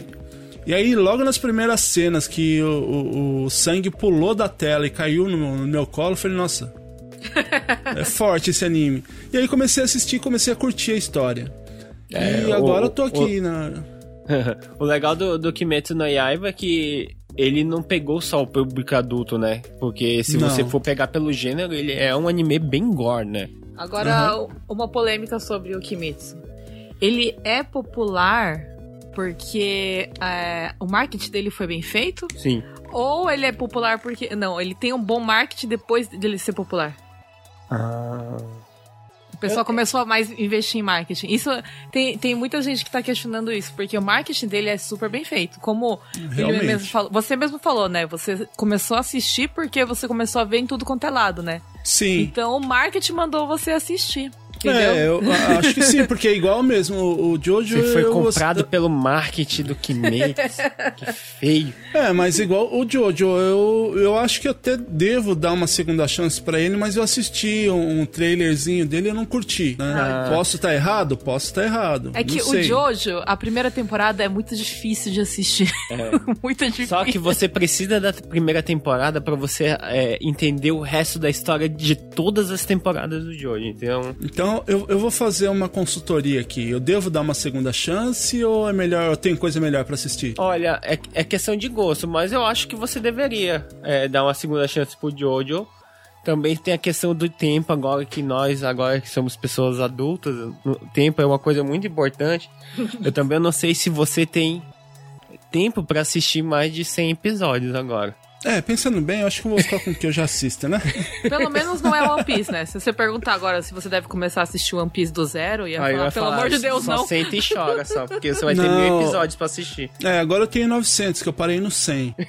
Speaker 4: E aí, logo nas primeiras cenas que o, o- o sangue pulou da tela e caiu no, no meu colo, eu falei, nossa, <laughs> é forte esse anime. E aí comecei a assistir, comecei a curtir a história.
Speaker 8: É,
Speaker 4: e agora
Speaker 8: o-
Speaker 4: eu tô aqui na. <laughs>
Speaker 8: o legal do, do Kimetsu no Yaiba é que ele não pegou só o público adulto, né? Porque se
Speaker 4: Não.
Speaker 8: você for pegar pelo gênero, ele é um anime bem gore, né?
Speaker 9: Agora, uma polêmica sobre o Kimetsu. Ele é popular porque é, o marketing dele foi bem feito?
Speaker 8: Sim.
Speaker 9: Ou ele é popular porque. Não, ele tem um bom marketing depois dele ser popular? O pessoal começou a mais investir em marketing. Isso tem, tem muita gente que tá questionando isso, porque o marketing dele é super bem feito. Como mesmo falou, você mesmo falou, né? Você começou a assistir porque você começou a ver em tudo quanto é lado, né?
Speaker 4: Sim.
Speaker 9: Então o marketing mandou você assistir. Entendeu?
Speaker 4: É, eu acho que sim, porque é igual mesmo. O, o Jojo.
Speaker 8: Você foi comprado
Speaker 4: gost-
Speaker 8: pelo marketing do Kimetsu. <laughs> que feio.
Speaker 4: É, mas igual o Jojo, eu, eu acho que eu até devo dar uma segunda chance pra ele, mas eu assisti um, um trailerzinho dele e eu não curti. né?
Speaker 8: Ah.
Speaker 4: Posso estar errado? Posso estar errado.
Speaker 9: É que
Speaker 4: não
Speaker 9: o
Speaker 4: sei.
Speaker 9: Jojo, a primeira temporada é muito difícil de assistir. <laughs> muito difícil.
Speaker 8: Só que você precisa da primeira temporada pra você é, entender o resto da história de todas as temporadas do Jojo. Então,
Speaker 4: Então eu, eu vou fazer uma consultoria aqui. Eu devo dar uma segunda chance ou é melhor? Eu tenho coisa melhor pra assistir?
Speaker 8: olha, é, é questão de gosto, mas eu acho que você deveria é, dar uma segunda chance pro Jojo. Também tem a questão do tempo, agora que nós, agora que somos pessoas adultas, o tempo é uma coisa muito importante. <laughs> Eu também não sei se você tem tempo pra assistir mais de 100 episódios agora.
Speaker 4: É, pensando bem, eu acho que eu vou ficar com o que eu já assisto, né? <laughs>
Speaker 9: Pelo menos não é One Piece, né? Se você perguntar agora se você deve começar a assistir One Piece do zero, ia
Speaker 8: Aí
Speaker 9: falar,
Speaker 8: vai
Speaker 9: pelo
Speaker 8: falar,
Speaker 9: amor de Deus,
Speaker 8: só
Speaker 9: não.
Speaker 8: senta e chora só, porque você vai ter
Speaker 4: Não.
Speaker 8: mil episódios pra assistir.
Speaker 4: É, agora eu tenho 900, que eu parei no 100. <laughs>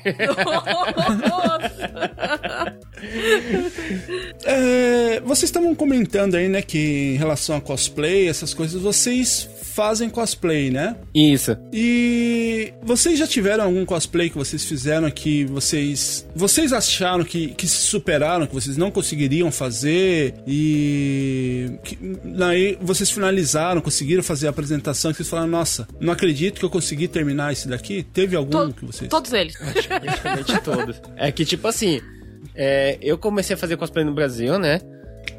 Speaker 4: <laughs> É, vocês estavam comentando aí, né, que em relação a cosplay, essas coisas, vocês fazem cosplay, né?
Speaker 8: Isso.
Speaker 4: E vocês já tiveram algum cosplay que vocês fizeram que vocês vocês acharam que, que se superaram, que vocês não conseguiriam fazer e que, aí vocês finalizaram, conseguiram fazer a apresentação e vocês falaram, nossa, não acredito que eu consegui terminar esse daqui? Teve algum
Speaker 9: To-
Speaker 4: que vocês...
Speaker 9: Todos eles.
Speaker 8: Praticamente todos. É que, tipo assim, é, eu comecei a fazer cosplay no Brasil, né?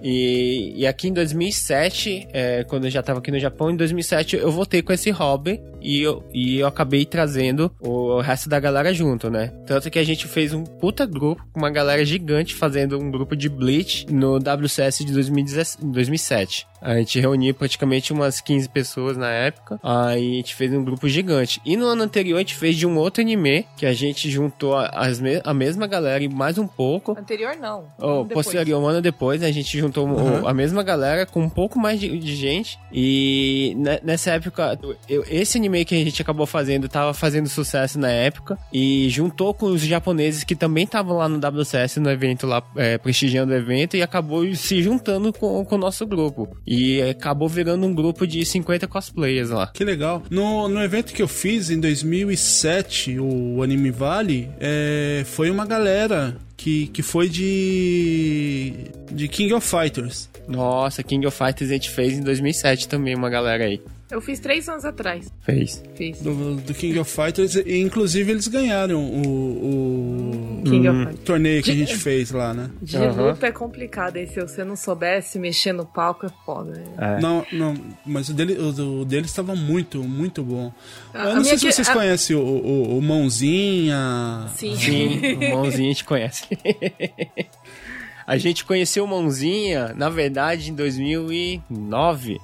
Speaker 8: E, e aqui em 2007, é, quando eu já tava aqui no Japão, em 2007 eu voltei com esse hobby e eu, e eu acabei trazendo o resto da galera junto, né? Tanto que a gente fez um puta grupo, com uma galera gigante fazendo um grupo de Bleach no WCS de 2017 2007. A gente reuniu praticamente umas 15 pessoas na época. Aí a gente fez um grupo gigante. E no ano anterior a gente fez de um outro anime, que a gente juntou a, a mesma galera e mais um pouco.
Speaker 9: Anterior, não.
Speaker 8: Oh,
Speaker 9: Depois.
Speaker 8: posterior, um ano depois, a gente juntou o- a mesma galera com um pouco mais de, de gente. E ne- nessa época, eu- esse anime que a gente acabou fazendo tava fazendo sucesso na época. E juntou com os japoneses que também estavam lá no WCS, no evento lá, é, prestigiando o evento, e acabou se juntando com, com o nosso grupo. E acabou virando um grupo de 50 cosplayers lá.
Speaker 4: Que legal. No, no evento que eu fiz em 2007, o Anime Valley, é, foi uma galera que, que foi de. de King of Fighters.
Speaker 8: Nossa, King of Fighters a gente fez em 2007 também, uma galera aí.
Speaker 9: Eu fiz três anos atrás.
Speaker 8: Fez.
Speaker 9: Fiz.
Speaker 4: Do, do King of Fighters. E, inclusive, eles ganharam o, o
Speaker 9: King of
Speaker 8: Hum.
Speaker 9: Fighters.
Speaker 4: torneio que a gente fez lá, né?
Speaker 9: De luta é complicado, e se você não soubesse mexer no palco é foda. né?
Speaker 8: É.
Speaker 4: Não, não, mas o dele, o, do- dele estava muito, muito bom.
Speaker 9: A-
Speaker 4: Eu
Speaker 9: a
Speaker 4: não sei se vocês
Speaker 9: a-
Speaker 4: conhecem o, o, o Mãozinha.
Speaker 9: Sim.
Speaker 8: Sim, <laughs> o Mãozinha a gente conhece. <laughs> a gente conheceu o Mãozinha, na verdade, em 2009,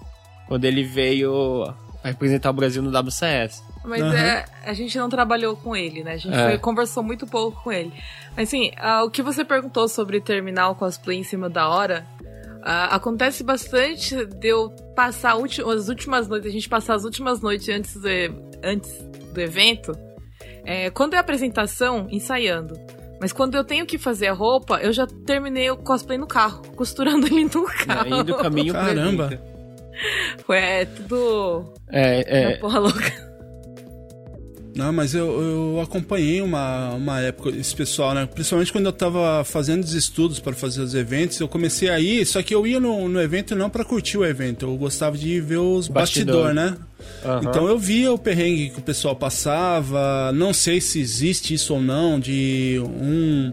Speaker 8: quando ele veio representar o Brasil no WCS.
Speaker 9: Mas
Speaker 4: Aham.
Speaker 9: é, a gente não trabalhou com ele, né? A gente
Speaker 8: É.
Speaker 9: foi- conversou muito pouco com ele. Mas assim, ah, o que você perguntou sobre terminar o cosplay em cima da hora, ah, acontece bastante de eu passar as últimas noites, a gente passar as últimas noites antes do, antes do evento, é, quando é apresentação, ensaiando. Mas quando eu tenho que fazer a roupa, eu já terminei o cosplay no carro, <laughs> costurando ele no carro.
Speaker 8: Indo caminho pro
Speaker 4: Caramba.
Speaker 9: Foi é, tudo
Speaker 8: É, é,
Speaker 9: porra louca.
Speaker 4: Não, mas eu, eu acompanhei uma, uma época esse pessoal, né? Principalmente quando eu tava fazendo os estudos para fazer os eventos, eu comecei a ir, só que eu ia no, no evento não para curtir o evento, eu gostava de ver os
Speaker 8: Bastidor.
Speaker 4: bastidores, né?
Speaker 8: aham.
Speaker 4: Então eu via o perrengue que o pessoal passava, não sei se existe isso ou não, de um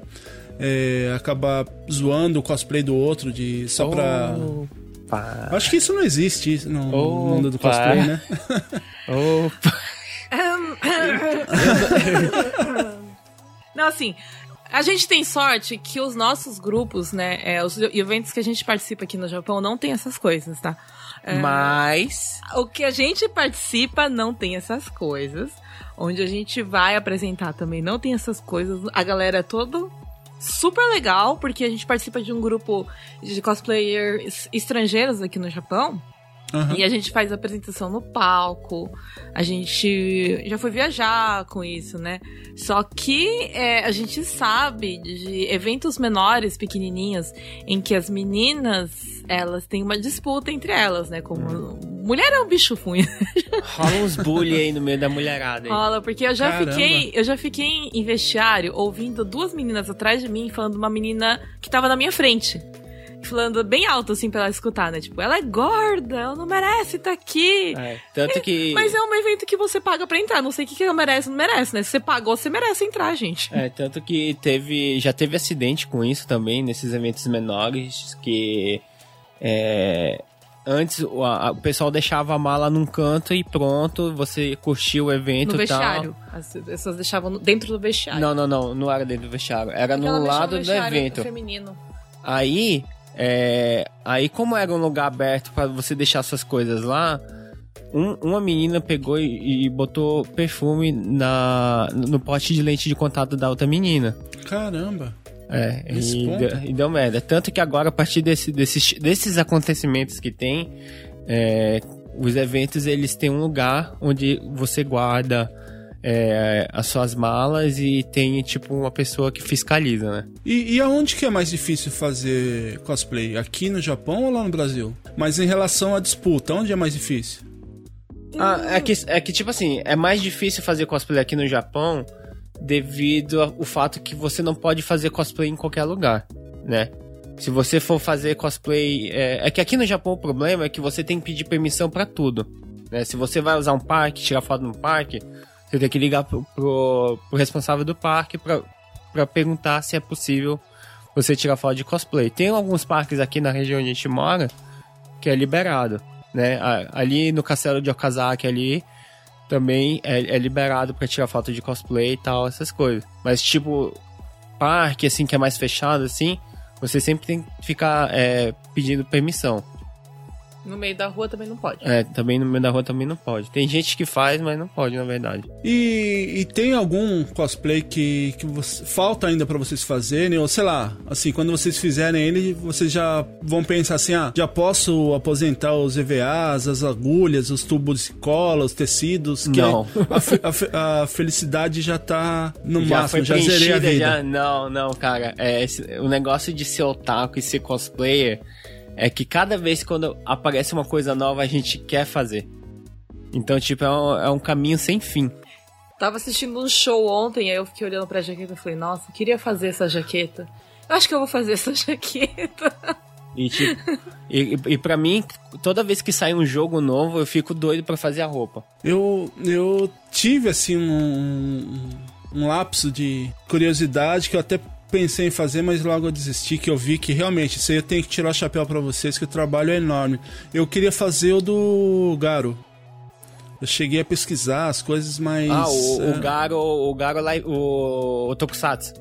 Speaker 4: é, acabar zoando o cosplay do outro, de só pra.
Speaker 8: Opa.
Speaker 4: Acho que isso não existe no
Speaker 8: Opa.
Speaker 4: mundo do cosplay, né? <laughs>
Speaker 8: Opa.
Speaker 9: Não, assim, a gente tem sorte que os nossos grupos, né, é, os eventos que a gente participa aqui no Japão não tem essas coisas, tá? É,
Speaker 8: Mas.
Speaker 9: O que a gente participa não tem essas coisas. Onde a gente vai apresentar também não tem essas coisas. A galera é todo super legal, porque a gente participa de um grupo de cosplayers estrangeiros aqui no Japão.
Speaker 4: Aham.
Speaker 9: E a gente faz apresentação no palco. A gente já foi viajar com isso, né? Só que é, a gente sabe de eventos menores, pequenininhos, em que as meninas elas têm uma disputa entre elas, né? Como mulher é um bicho ruim. <laughs>
Speaker 8: Rola uns bullying aí no meio da mulherada. Aí.
Speaker 9: Rola, porque eu já
Speaker 4: Caramba.
Speaker 9: fiquei, eu já fiquei em vestiário ouvindo duas meninas atrás de mim falando uma menina que tava na minha frente. Falando bem alto, assim, pra ela escutar, né? Tipo, ela é gorda, ela não merece estar aqui.
Speaker 8: É, tanto que.
Speaker 9: Mas é um evento que você paga pra entrar. Não sei o que, que ela merece, não merece, né? Se você pagou, você merece entrar, gente.
Speaker 8: É, tanto que teve. Já teve acidente com isso também, nesses eventos menores, que. É, antes o, a- o pessoal deixava a mala num canto e pronto, você curtiu o evento
Speaker 9: No
Speaker 8: e tal.
Speaker 9: vestiário. As pessoas deixavam dentro do vestiário.
Speaker 8: Não, não, não, não era dentro do vestiário, era
Speaker 9: Porque
Speaker 8: no lado
Speaker 9: no
Speaker 8: do evento.
Speaker 9: feminino.
Speaker 8: Aí, é, aí como era um lugar aberto pra você deixar suas coisas lá, um- uma menina pegou e, e botou perfume na, no pote de lente de contato da outra menina.
Speaker 4: Caramba.
Speaker 8: É,
Speaker 4: Nesse
Speaker 8: e deu, e deu merda. Tanto que agora, a partir desse, desses, desses acontecimentos que tem, é, os eventos eles têm um lugar onde você guarda é, as suas malas e tem tipo uma pessoa que fiscaliza, né?
Speaker 4: E, e aonde que é mais difícil fazer cosplay? Aqui no Japão ou lá no Brasil? Mas em relação à disputa, onde é mais difícil?
Speaker 8: Ah, é, que, é que, tipo assim, é mais difícil fazer cosplay aqui no Japão devido ao fato que você não pode fazer cosplay em qualquer lugar, né? Se você for fazer cosplay. É, é que aqui no Japão o problema é que você tem que pedir permissão pra tudo. Né? Se você vai usar um parque, tirar foto no parque, você tem que ligar pro, pro, pro responsável do parque pra perguntar se é possível você tirar foto de cosplay. Tem alguns parques aqui na região onde a gente mora que é liberado. Né? Ali no castelo de Okazaki ali também é, é liberado pra tirar foto de cosplay e tal, essas coisas. Mas tipo, parque assim que é mais fechado assim, você sempre tem que ficar é, pedindo permissão.
Speaker 9: No meio da rua também não pode.
Speaker 8: É, também no meio da rua também não pode. Tem gente que faz, mas não pode, na verdade.
Speaker 4: E, e tem algum cosplay que, que você- falta ainda pra vocês fazerem? Ou sei lá, assim, quando vocês fizerem ele, vocês já vão pensar assim: ah, já posso aposentar os EVAs, as agulhas, os tubos de cola, os tecidos? Que
Speaker 8: Não.
Speaker 4: A, a a felicidade já tá no
Speaker 8: já
Speaker 4: máximo,
Speaker 8: foi
Speaker 4: já zerei a vida.
Speaker 8: já. Não, não, cara. É, esse- o negócio de ser otaku e ser cosplayer é que cada vez quando aparece uma coisa nova a gente quer fazer. Então, tipo, é um, é um caminho sem fim.
Speaker 9: Tava assistindo um show ontem, aí eu fiquei olhando pra jaqueta e falei, nossa, eu queria fazer essa jaqueta. Eu acho que eu vou fazer essa <laughs> jaqueta.
Speaker 8: E, tipo, e, e pra mim, toda vez que sai um jogo novo, eu fico doido pra fazer a roupa.
Speaker 4: Eu, eu tive, assim, um, um lapso de curiosidade que eu até pensei em fazer, mas logo eu desisti, que eu vi que realmente isso aí eu tenho que tirar o chapéu pra vocês, que o trabalho é enorme. Eu queria fazer o do Garo. Eu cheguei a pesquisar as coisas, mas...
Speaker 8: Ah, o,
Speaker 4: é,
Speaker 8: o Garo, o Garo, lá- o, o Tokusatsu.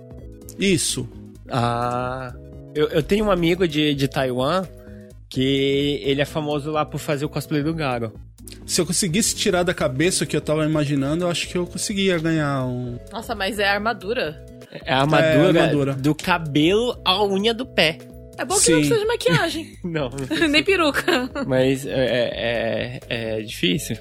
Speaker 4: Isso.
Speaker 8: Ah, eu, eu tenho um amigo de, de Taiwan que ele é famoso lá por fazer o cosplay do Garo.
Speaker 4: Se eu conseguisse tirar da cabeça o que eu tava imaginando, eu acho que eu conseguia ganhar um...
Speaker 9: Nossa, mas é armadura.
Speaker 8: É a armadura,
Speaker 4: É, armadura.
Speaker 8: do cabelo à unha do pé.
Speaker 9: É bom que
Speaker 4: Sim.
Speaker 9: não precisa de maquiagem. <laughs>
Speaker 8: Não, <laughs>
Speaker 9: Nem peruca.
Speaker 8: mas é, é, é difícil.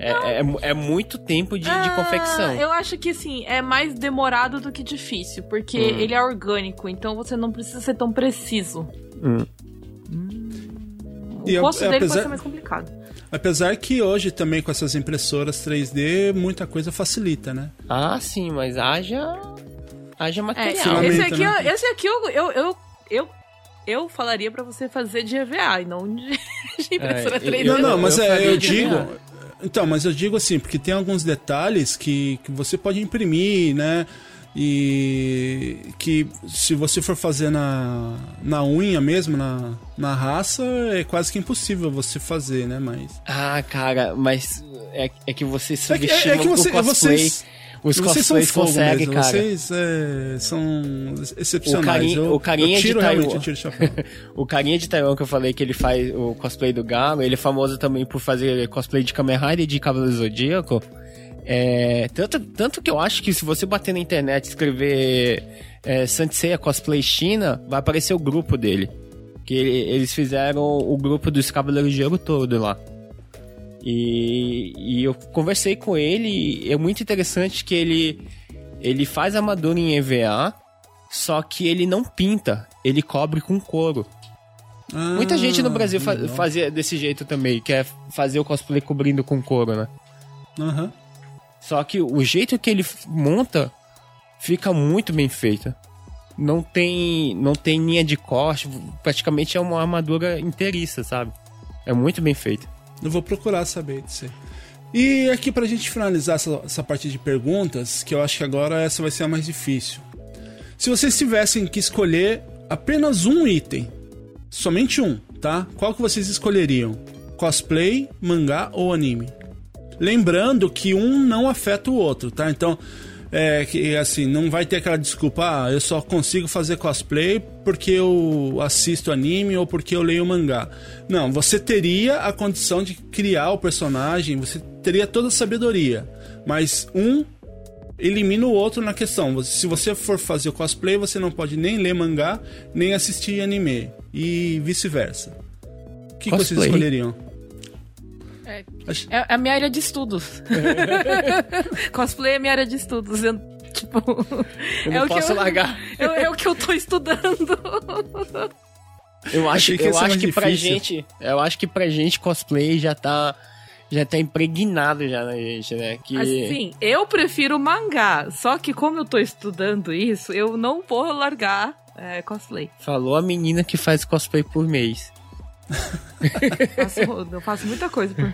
Speaker 8: É, é, é muito tempo de, de
Speaker 9: Ah,
Speaker 8: confecção.
Speaker 9: Eu acho que assim, é mais demorado do que difícil, porque
Speaker 8: Hum.
Speaker 9: ele é orgânico, então você não precisa ser tão preciso.
Speaker 8: Hum.
Speaker 9: O
Speaker 4: E a-
Speaker 9: rosto dele
Speaker 4: apesar-
Speaker 9: pode ser mais complicado.
Speaker 4: Apesar que hoje também com essas impressoras 3D, muita coisa facilita, né?
Speaker 8: Ah, sim, mas haja. Haja
Speaker 9: É,
Speaker 8: material.
Speaker 9: esse
Speaker 4: Filamento,
Speaker 9: aqui,
Speaker 4: né?
Speaker 9: eu- esse aqui eu, eu, eu, eu, eu falaria pra você fazer de EVA e não de, <laughs> de impressora
Speaker 8: É,
Speaker 9: 3D.
Speaker 4: Não, não, mas
Speaker 8: eu
Speaker 4: é, eu digo. Então, mas eu digo assim, porque tem alguns detalhes que, que você pode imprimir, né? E que se você for fazer na, na unha mesmo, na, na raça, é quase que impossível você fazer, né? Mas.
Speaker 8: Ah, cara, mas é, é que você
Speaker 4: É que,
Speaker 8: subestima
Speaker 4: é que você-
Speaker 8: o cosplay.
Speaker 4: vocês.
Speaker 8: Os
Speaker 4: vocês são
Speaker 8: cosplays
Speaker 4: fogo
Speaker 8: conseguem,
Speaker 4: mesmo,
Speaker 8: cara.
Speaker 4: Vocês é, são excepcionais.
Speaker 8: O carinha-
Speaker 4: eu,
Speaker 8: o carinha
Speaker 4: eu tiro
Speaker 8: de Taiwan.
Speaker 4: eu tiro o chapéu. <laughs>
Speaker 8: O carinha de Taiwan que eu falei que ele faz o cosplay do Galo, ele é famoso também por fazer cosplay de Kamen Rider e de Cavaleiro Zodíaco. É, tanto, tanto que eu acho que se você bater na internet e escrever é, Sanseia Cosplay China, vai aparecer o grupo dele. Que ele- eles fizeram o grupo dos Cavaleiros de Gelo todo lá. E, e eu conversei com ele e é muito interessante que ele, ele faz armadura em EVA, só que ele não pinta, ele cobre com couro. Muita
Speaker 4: Ah,
Speaker 8: gente no Brasil fa
Speaker 4: legal.
Speaker 8: fazia desse jeito também, que é fazer o cosplay cobrindo com couro, né?
Speaker 4: Aham.
Speaker 8: Só que o jeito que ele monta fica muito bem feito. Não tem, não tem linha de corte, praticamente é uma armadura inteiriça, sabe? É muito bem feito.
Speaker 4: Eu vou procurar saber disso aí. E aqui pra gente finalizar essa, essa parte de perguntas, que eu acho que agora essa vai ser a mais difícil. Se vocês tivessem que escolher apenas um item, somente um, tá? Qual que vocês escolheriam? Cosplay, mangá ou anime? Lembrando que um não afeta o outro, tá? Então, é que assim, não vai ter aquela desculpa, ah, eu só consigo fazer cosplay porque eu assisto anime ou porque eu leio mangá. Não, você teria a condição de criar o personagem, você teria toda a sabedoria, mas um elimina o outro na questão. Se você for fazer cosplay, você não pode nem ler mangá, nem assistir anime e vice-versa. O que, que vocês escolheriam?
Speaker 9: É,
Speaker 4: Acho-
Speaker 9: é a minha área de estudos. <laughs> Cosplay é minha área de estudos. Eu, tipo,
Speaker 8: Eu
Speaker 9: é
Speaker 8: não
Speaker 9: o que
Speaker 8: posso
Speaker 9: eu,
Speaker 8: largar. <laughs>
Speaker 9: É, é o que eu tô estudando.
Speaker 8: Eu acho,
Speaker 4: que
Speaker 8: eu acho que pra gente, eu acho que pra gente cosplay já tá já tá impregnado já na gente, né? Que
Speaker 9: Assim, eu prefiro mangá. Só que como eu tô estudando isso, eu não vou largar é, cosplay.
Speaker 8: falou a menina que faz cosplay por mês.
Speaker 9: Faço- eu faço muita coisa por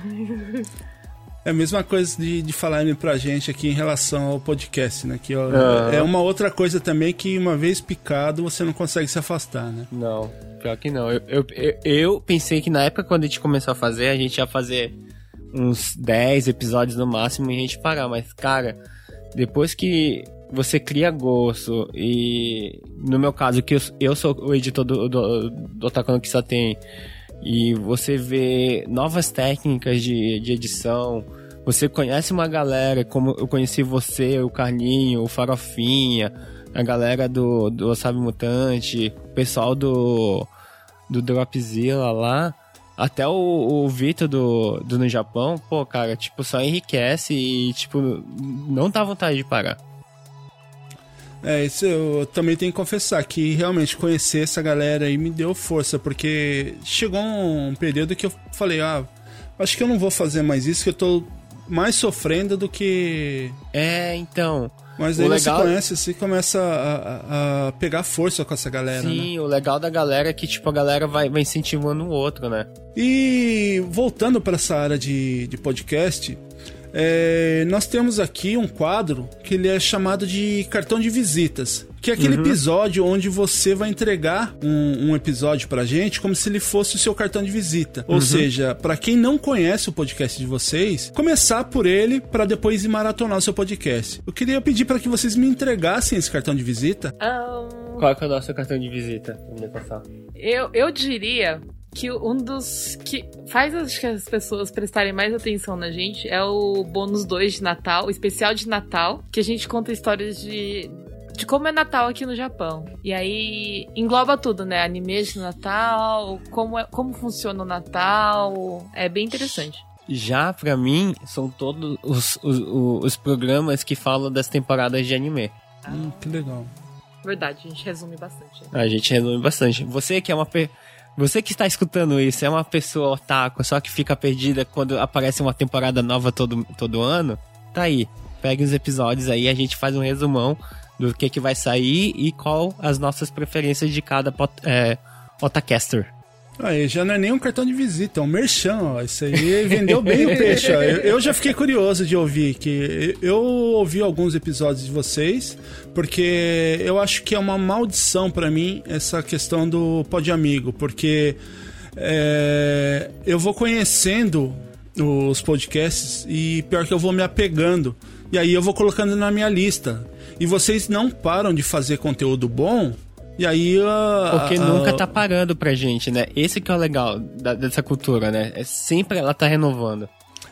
Speaker 4: É a mesma coisa de, de falarem pra gente aqui em relação ao podcast, né? Que ó,
Speaker 8: Ah.
Speaker 4: é uma outra coisa também que uma vez picado você não consegue se afastar, né?
Speaker 8: Não, pior que não. Eu, eu, eu, eu pensei que na época quando a gente começou a fazer, a gente ia fazer uns 10 episódios no máximo e a gente parar. Mas, cara, depois que você cria gosto e, no meu caso, que eu, eu sou o editor do, do, do Otaku no Kissa tem e você vê novas técnicas de, de edição, você conhece uma galera, como eu conheci você, o Carlinho, o Farofinha, a galera do, do Wasabi Mutante, o pessoal do, do Dropzilla lá, até o, o Vitor do, do No Japão, pô, cara, tipo, só enriquece e, tipo, não dá vontade de parar.
Speaker 4: É, isso eu também tenho que confessar que realmente conhecer essa galera aí me deu força, porque chegou um período que eu falei, ah, acho que eu não vou fazer mais isso, que eu tô mais sofrendo do que.
Speaker 8: É, então.
Speaker 4: Mas
Speaker 8: O
Speaker 4: aí você
Speaker 8: legal-
Speaker 4: conhece, você começa a, a- a pegar força com essa galera, né?
Speaker 8: Sim, o legal da galera é que, tipo, a galera vai, vai incentivando o outro, né?
Speaker 4: E voltando para essa área de, de podcast, é, nós temos aqui um quadro que ele é chamado de cartão de visitas. Que é aquele episódio onde você vai entregar um, um episódio pra gente como se ele fosse o seu cartão de visita. Ou seja, pra quem não conhece o podcast de vocês, começar por ele pra depois ir maratonar o seu podcast. Eu queria pedir pra que vocês me entregassem esse cartão de visita.
Speaker 9: Ahn,
Speaker 8: Qual que é o nosso cartão de visita? Vamos me passar.
Speaker 9: eu, eu diria que um dos que faz acho que as pessoas prestarem mais atenção na gente é o bônus 2 de Natal, o especial de Natal, que a gente conta histórias de de como é Natal aqui no Japão. E aí engloba tudo, né? Animes de Natal, como, é, como funciona o Natal. É bem interessante.
Speaker 8: Já pra mim, são todos os, os, os- programas que falam das temporadas de anime.
Speaker 4: Hum, que legal.
Speaker 9: Verdade, a gente resume bastante.
Speaker 8: A gente resume bastante. Você que é uma pe... Você que está escutando isso, é uma pessoa otaku, só que fica perdida quando aparece uma temporada nova todo, todo ano, tá aí. Pegue os episódios aí, a gente faz um resumão do que, que vai sair e qual as nossas preferências de cada pot- é, otacaster.
Speaker 4: Aí, já não é nem um cartão de visita, é um merchan, ó. Isso aí vendeu bem o peixe, ó. Eu, eu já fiquei curioso de ouvir, que eu ouvi alguns episódios de vocês, porque eu acho que é uma maldição pra mim essa questão do Pod Amigo, porque é, eu vou conhecendo os podcasts e pior que eu vou me apegando. E aí eu vou colocando na minha lista. E vocês não param de fazer conteúdo bom. E aí.
Speaker 8: Porque nunca tá parando pra gente, né? Esse que é o legal da- dessa cultura, né? É sempre ela tá renovando.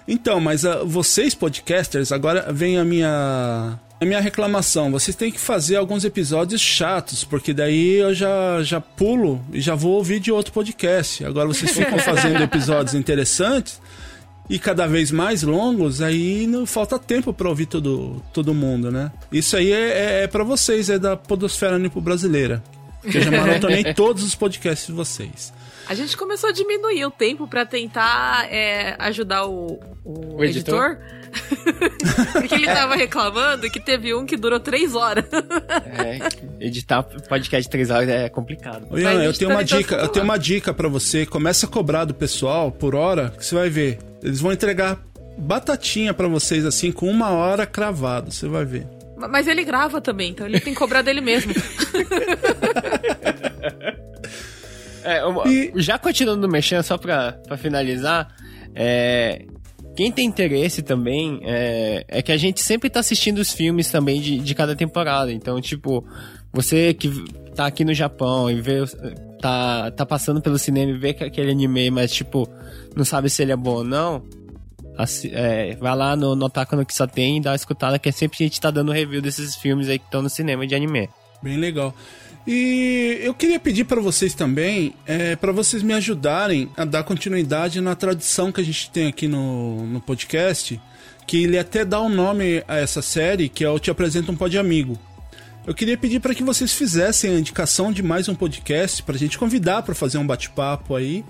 Speaker 4: Então, mas ah, vocês, podcasters, agora vem a minha. A minha reclamação, vocês têm que fazer alguns episódios chatos, porque daí eu já, já pulo e já vou ouvir de outro podcast. Agora vocês ficam fazendo <laughs> episódios interessantes e cada vez mais longos, aí não falta tempo pra ouvir todo, todo mundo, né? Isso aí é, é, é para vocês, é da Podosfera Nipo Brasileira. Que eu já maratonei <laughs> todos os podcasts de vocês.
Speaker 9: A gente começou a diminuir o tempo pra tentar é, ajudar o, o
Speaker 8: O editor?
Speaker 9: editor. <laughs> Porque ele tava reclamando que teve um que durou três horas.
Speaker 8: É, editar podcast de 3 horas é complicado.
Speaker 4: Ô, Ian,
Speaker 9: Mas a
Speaker 4: eu tenho
Speaker 9: tá
Speaker 4: uma
Speaker 9: tentando
Speaker 4: dica, eu tenho uma dica para você. Começa a cobrar do pessoal por hora, que você vai ver. Eles vão entregar batatinha pra vocês assim com uma hora cravado, você vai ver.
Speaker 9: Mas ele grava também, então ele tem que cobrar dele mesmo. <laughs>
Speaker 8: É, uma-
Speaker 4: E-
Speaker 8: Já continuando no Mexendo, só pra, pra finalizar, é, quem tem interesse também é, é que a gente sempre tá assistindo os filmes também de, de cada temporada. Então, tipo, você que tá aqui no Japão e vê, os- tá, tá passando pelo cinema e vê que aquele anime, mas, tipo, não sabe se ele é bom ou não. assi- é, vai lá no, no Otaku no que só tem e dá uma escutada, que é sempre a gente tá dando review desses filmes aí que estão no cinema de anime.
Speaker 4: Bem legal. E eu queria pedir para vocês também, é, para vocês me ajudarem a dar continuidade na tradição que a gente tem aqui no, no podcast, que ele até dá um nome a essa série, que é o Te Apresento um Pod Amigo. Eu queria pedir para que vocês fizessem a indicação de mais um podcast para a gente convidar para fazer um bate-papo aí.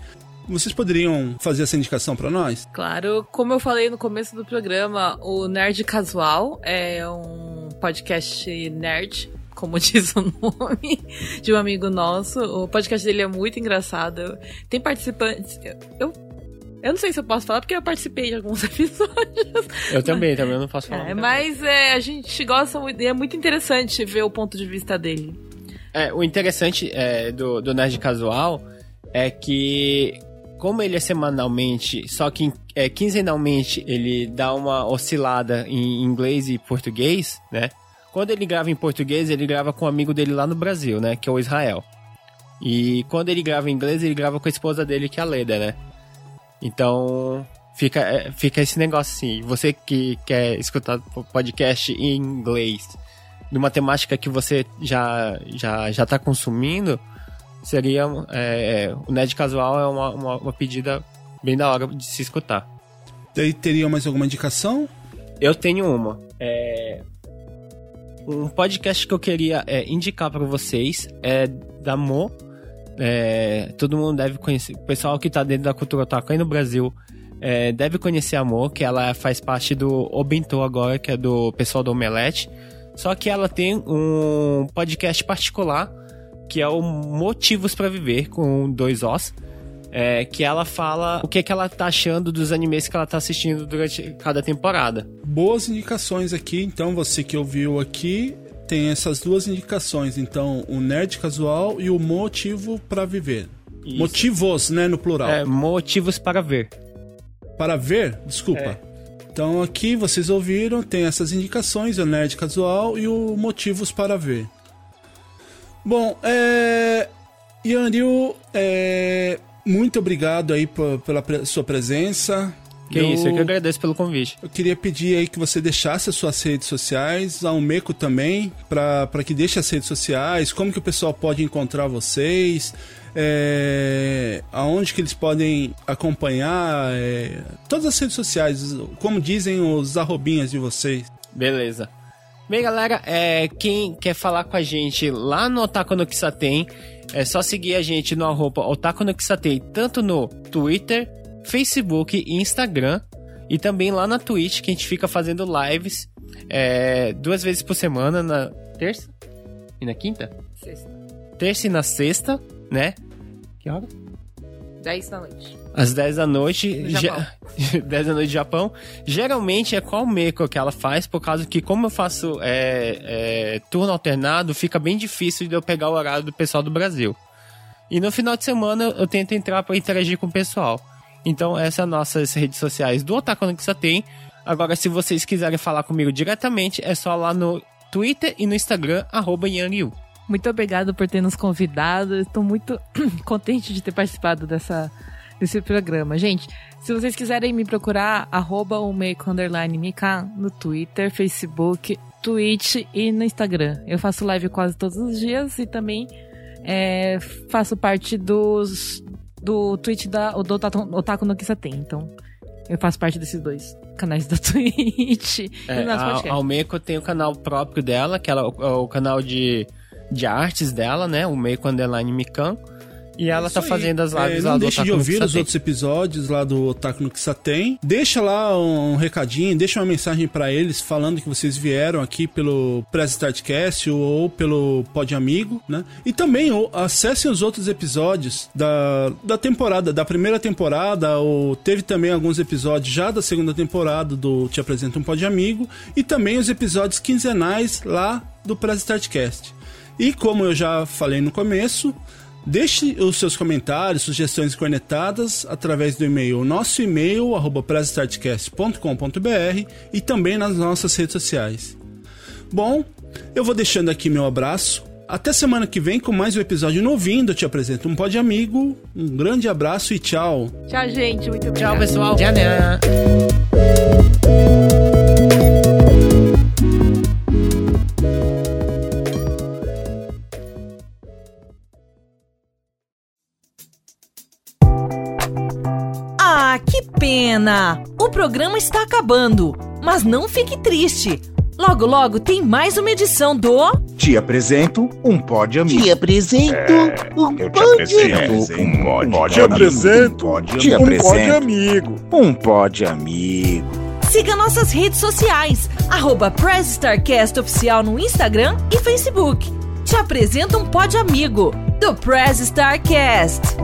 Speaker 4: Vocês poderiam fazer essa indicação para nós?
Speaker 9: Claro, como eu falei no começo do programa, o Nerd Casual é um podcast nerd, como <laughs> diz o nome, de um amigo nosso. O podcast dele é muito engraçado. Tem participantes. Eu, eu não sei se eu posso falar, porque eu participei de alguns <laughs> episódios.
Speaker 8: Eu também, também não posso falar.
Speaker 9: É, mas é, a gente gosta muito, e é muito interessante ver o ponto de vista dele.
Speaker 8: É, o interessante é, do, do Nerd Casual é que, como ele é semanalmente, só que é, quinzenalmente ele dá uma oscilada em inglês e português, né? Quando ele grava em português, ele grava com um amigo dele lá no Brasil, né? Que é o Israel. E quando ele grava em inglês, ele grava com a esposa dele, que é a Leda, né? Então, fica, é, fica esse negócio assim. Você que quer escutar podcast em inglês, numa temática que você já, já, já tá consumindo, seria. é, o Nerd Casual é uma, uma, uma pedida bem da hora de se escutar.
Speaker 4: Daí teria mais alguma indicação?
Speaker 8: Eu tenho uma. É, um podcast que eu queria é, indicar para vocês é da Mo. É, todo mundo deve conhecer. O pessoal que tá dentro da cultura otaku aí no Brasil é, deve conhecer a Mo, que ela faz parte do Obento agora, que é do pessoal do Omelete. Só que ela tem um podcast particular que é o Motivos para Viver com dois Os. É, que ela fala o que, que ela tá achando dos animes que ela tá assistindo durante cada temporada.
Speaker 4: Boas indicações aqui, então você que ouviu aqui tem essas duas indicações, então o nerd casual e o motivo para viver.
Speaker 8: Isso.
Speaker 4: Motivos, né, no plural.
Speaker 8: É, motivos para ver.
Speaker 4: Para ver, desculpa.
Speaker 8: É.
Speaker 4: Então aqui vocês ouviram, tem essas indicações, o nerd casual e o motivos para ver. Bom, é... Yanryu, é... muito obrigado aí pela sua presença.
Speaker 8: Que isso, eu que agradeço pelo convite.
Speaker 4: Eu queria pedir aí que você deixasse as suas redes sociais, a Meco também, para que deixe as redes sociais, como que o pessoal pode encontrar vocês, é, aonde que eles podem acompanhar, é, todas as redes sociais, como dizem os arrobinhas de vocês.
Speaker 8: Beleza. Bem, galera, é, quem quer falar com a gente lá no Otaku no Kisaten, é só seguir a gente no arroba Otaku no Kisaten, tanto no Twitter, Facebook e Instagram. E também lá na Twitch, que a gente fica fazendo lives é, duas vezes por semana, na terça e na quinta?
Speaker 9: Sexta.
Speaker 8: Terça e na sexta, né? Que hora?
Speaker 9: 10 da noite.
Speaker 8: Às 10 da noite.
Speaker 9: Japão. <laughs>
Speaker 8: 10 da noite do Japão. Geralmente é qual meco que ela faz, por causa que, como eu faço é, é, turno alternado, fica bem difícil de eu pegar o horário do pessoal do Brasil. E no final de semana eu tento entrar para interagir com o pessoal. Então, essas são nossas redes sociais do Otaku Kissa tem. Agora, se vocês quiserem falar comigo diretamente, é só lá no Twitter e no Instagram, arroba.
Speaker 9: Muito obrigado por ter nos convidado. Estou muito <clears throat> contente de ter participado dessa, desse programa. Gente, se vocês quiserem me procurar, arroba Mikan no Twitter, Facebook, Twitch e no Instagram. Eu faço live quase todos os dias e também é, faço parte dos do Twitch da, do Otaku, no Kissa tem. Então, eu faço parte desses dois canais da <laughs> Twitch
Speaker 8: É, a
Speaker 9: podcast.
Speaker 8: Almeco tem o canal próprio dela, que ela, o, o canal de, de artes dela, né? O Meiko Underline Mikan. E ela
Speaker 4: Isso
Speaker 8: tá fazendo as lives
Speaker 4: É,
Speaker 8: lá
Speaker 4: Não
Speaker 8: do
Speaker 4: deixe de ouvir os outros episódios lá do Otaku no Kisaten. Deixa lá um recadinho, deixa uma mensagem pra eles falando que vocês vieram aqui pelo Press Startcast ou, pelo Pod Amigo, né? E também ou, acessem os outros episódios da, da temporada, da primeira temporada, ou teve também alguns episódios já da segunda temporada do Te Apresento um Pod Amigo, e também os episódios quinzenais lá do Press Startcast. E como eu já falei no começo, Deixe os seus comentários, sugestões cornetadas através do e-mail, nosso e-mail, arroba e também nas nossas redes sociais. Bom, eu vou deixando aqui meu abraço. Até semana que vem com mais um episódio novinho do Te Apresento um Pod Amigo. Um grande abraço e tchau.
Speaker 9: Tchau, gente. Muito obrigada.
Speaker 8: Tchau, pessoal. Tchau,
Speaker 3: pena! O programa está acabando, mas não fique triste. Logo, logo tem mais uma edição do
Speaker 1: Te apresento um Pod Amigo.
Speaker 2: Te apresento um
Speaker 1: Eu te
Speaker 2: pod.
Speaker 1: apresento um Pod
Speaker 10: Te apresento
Speaker 1: Um Pod
Speaker 10: um
Speaker 1: Amigo.
Speaker 10: amigo.
Speaker 1: Um Pod Amigo.
Speaker 3: Siga nossas redes sociais, arroba Oficial no Instagram e Facebook. Te apresento um pod amigo do Press Starcast.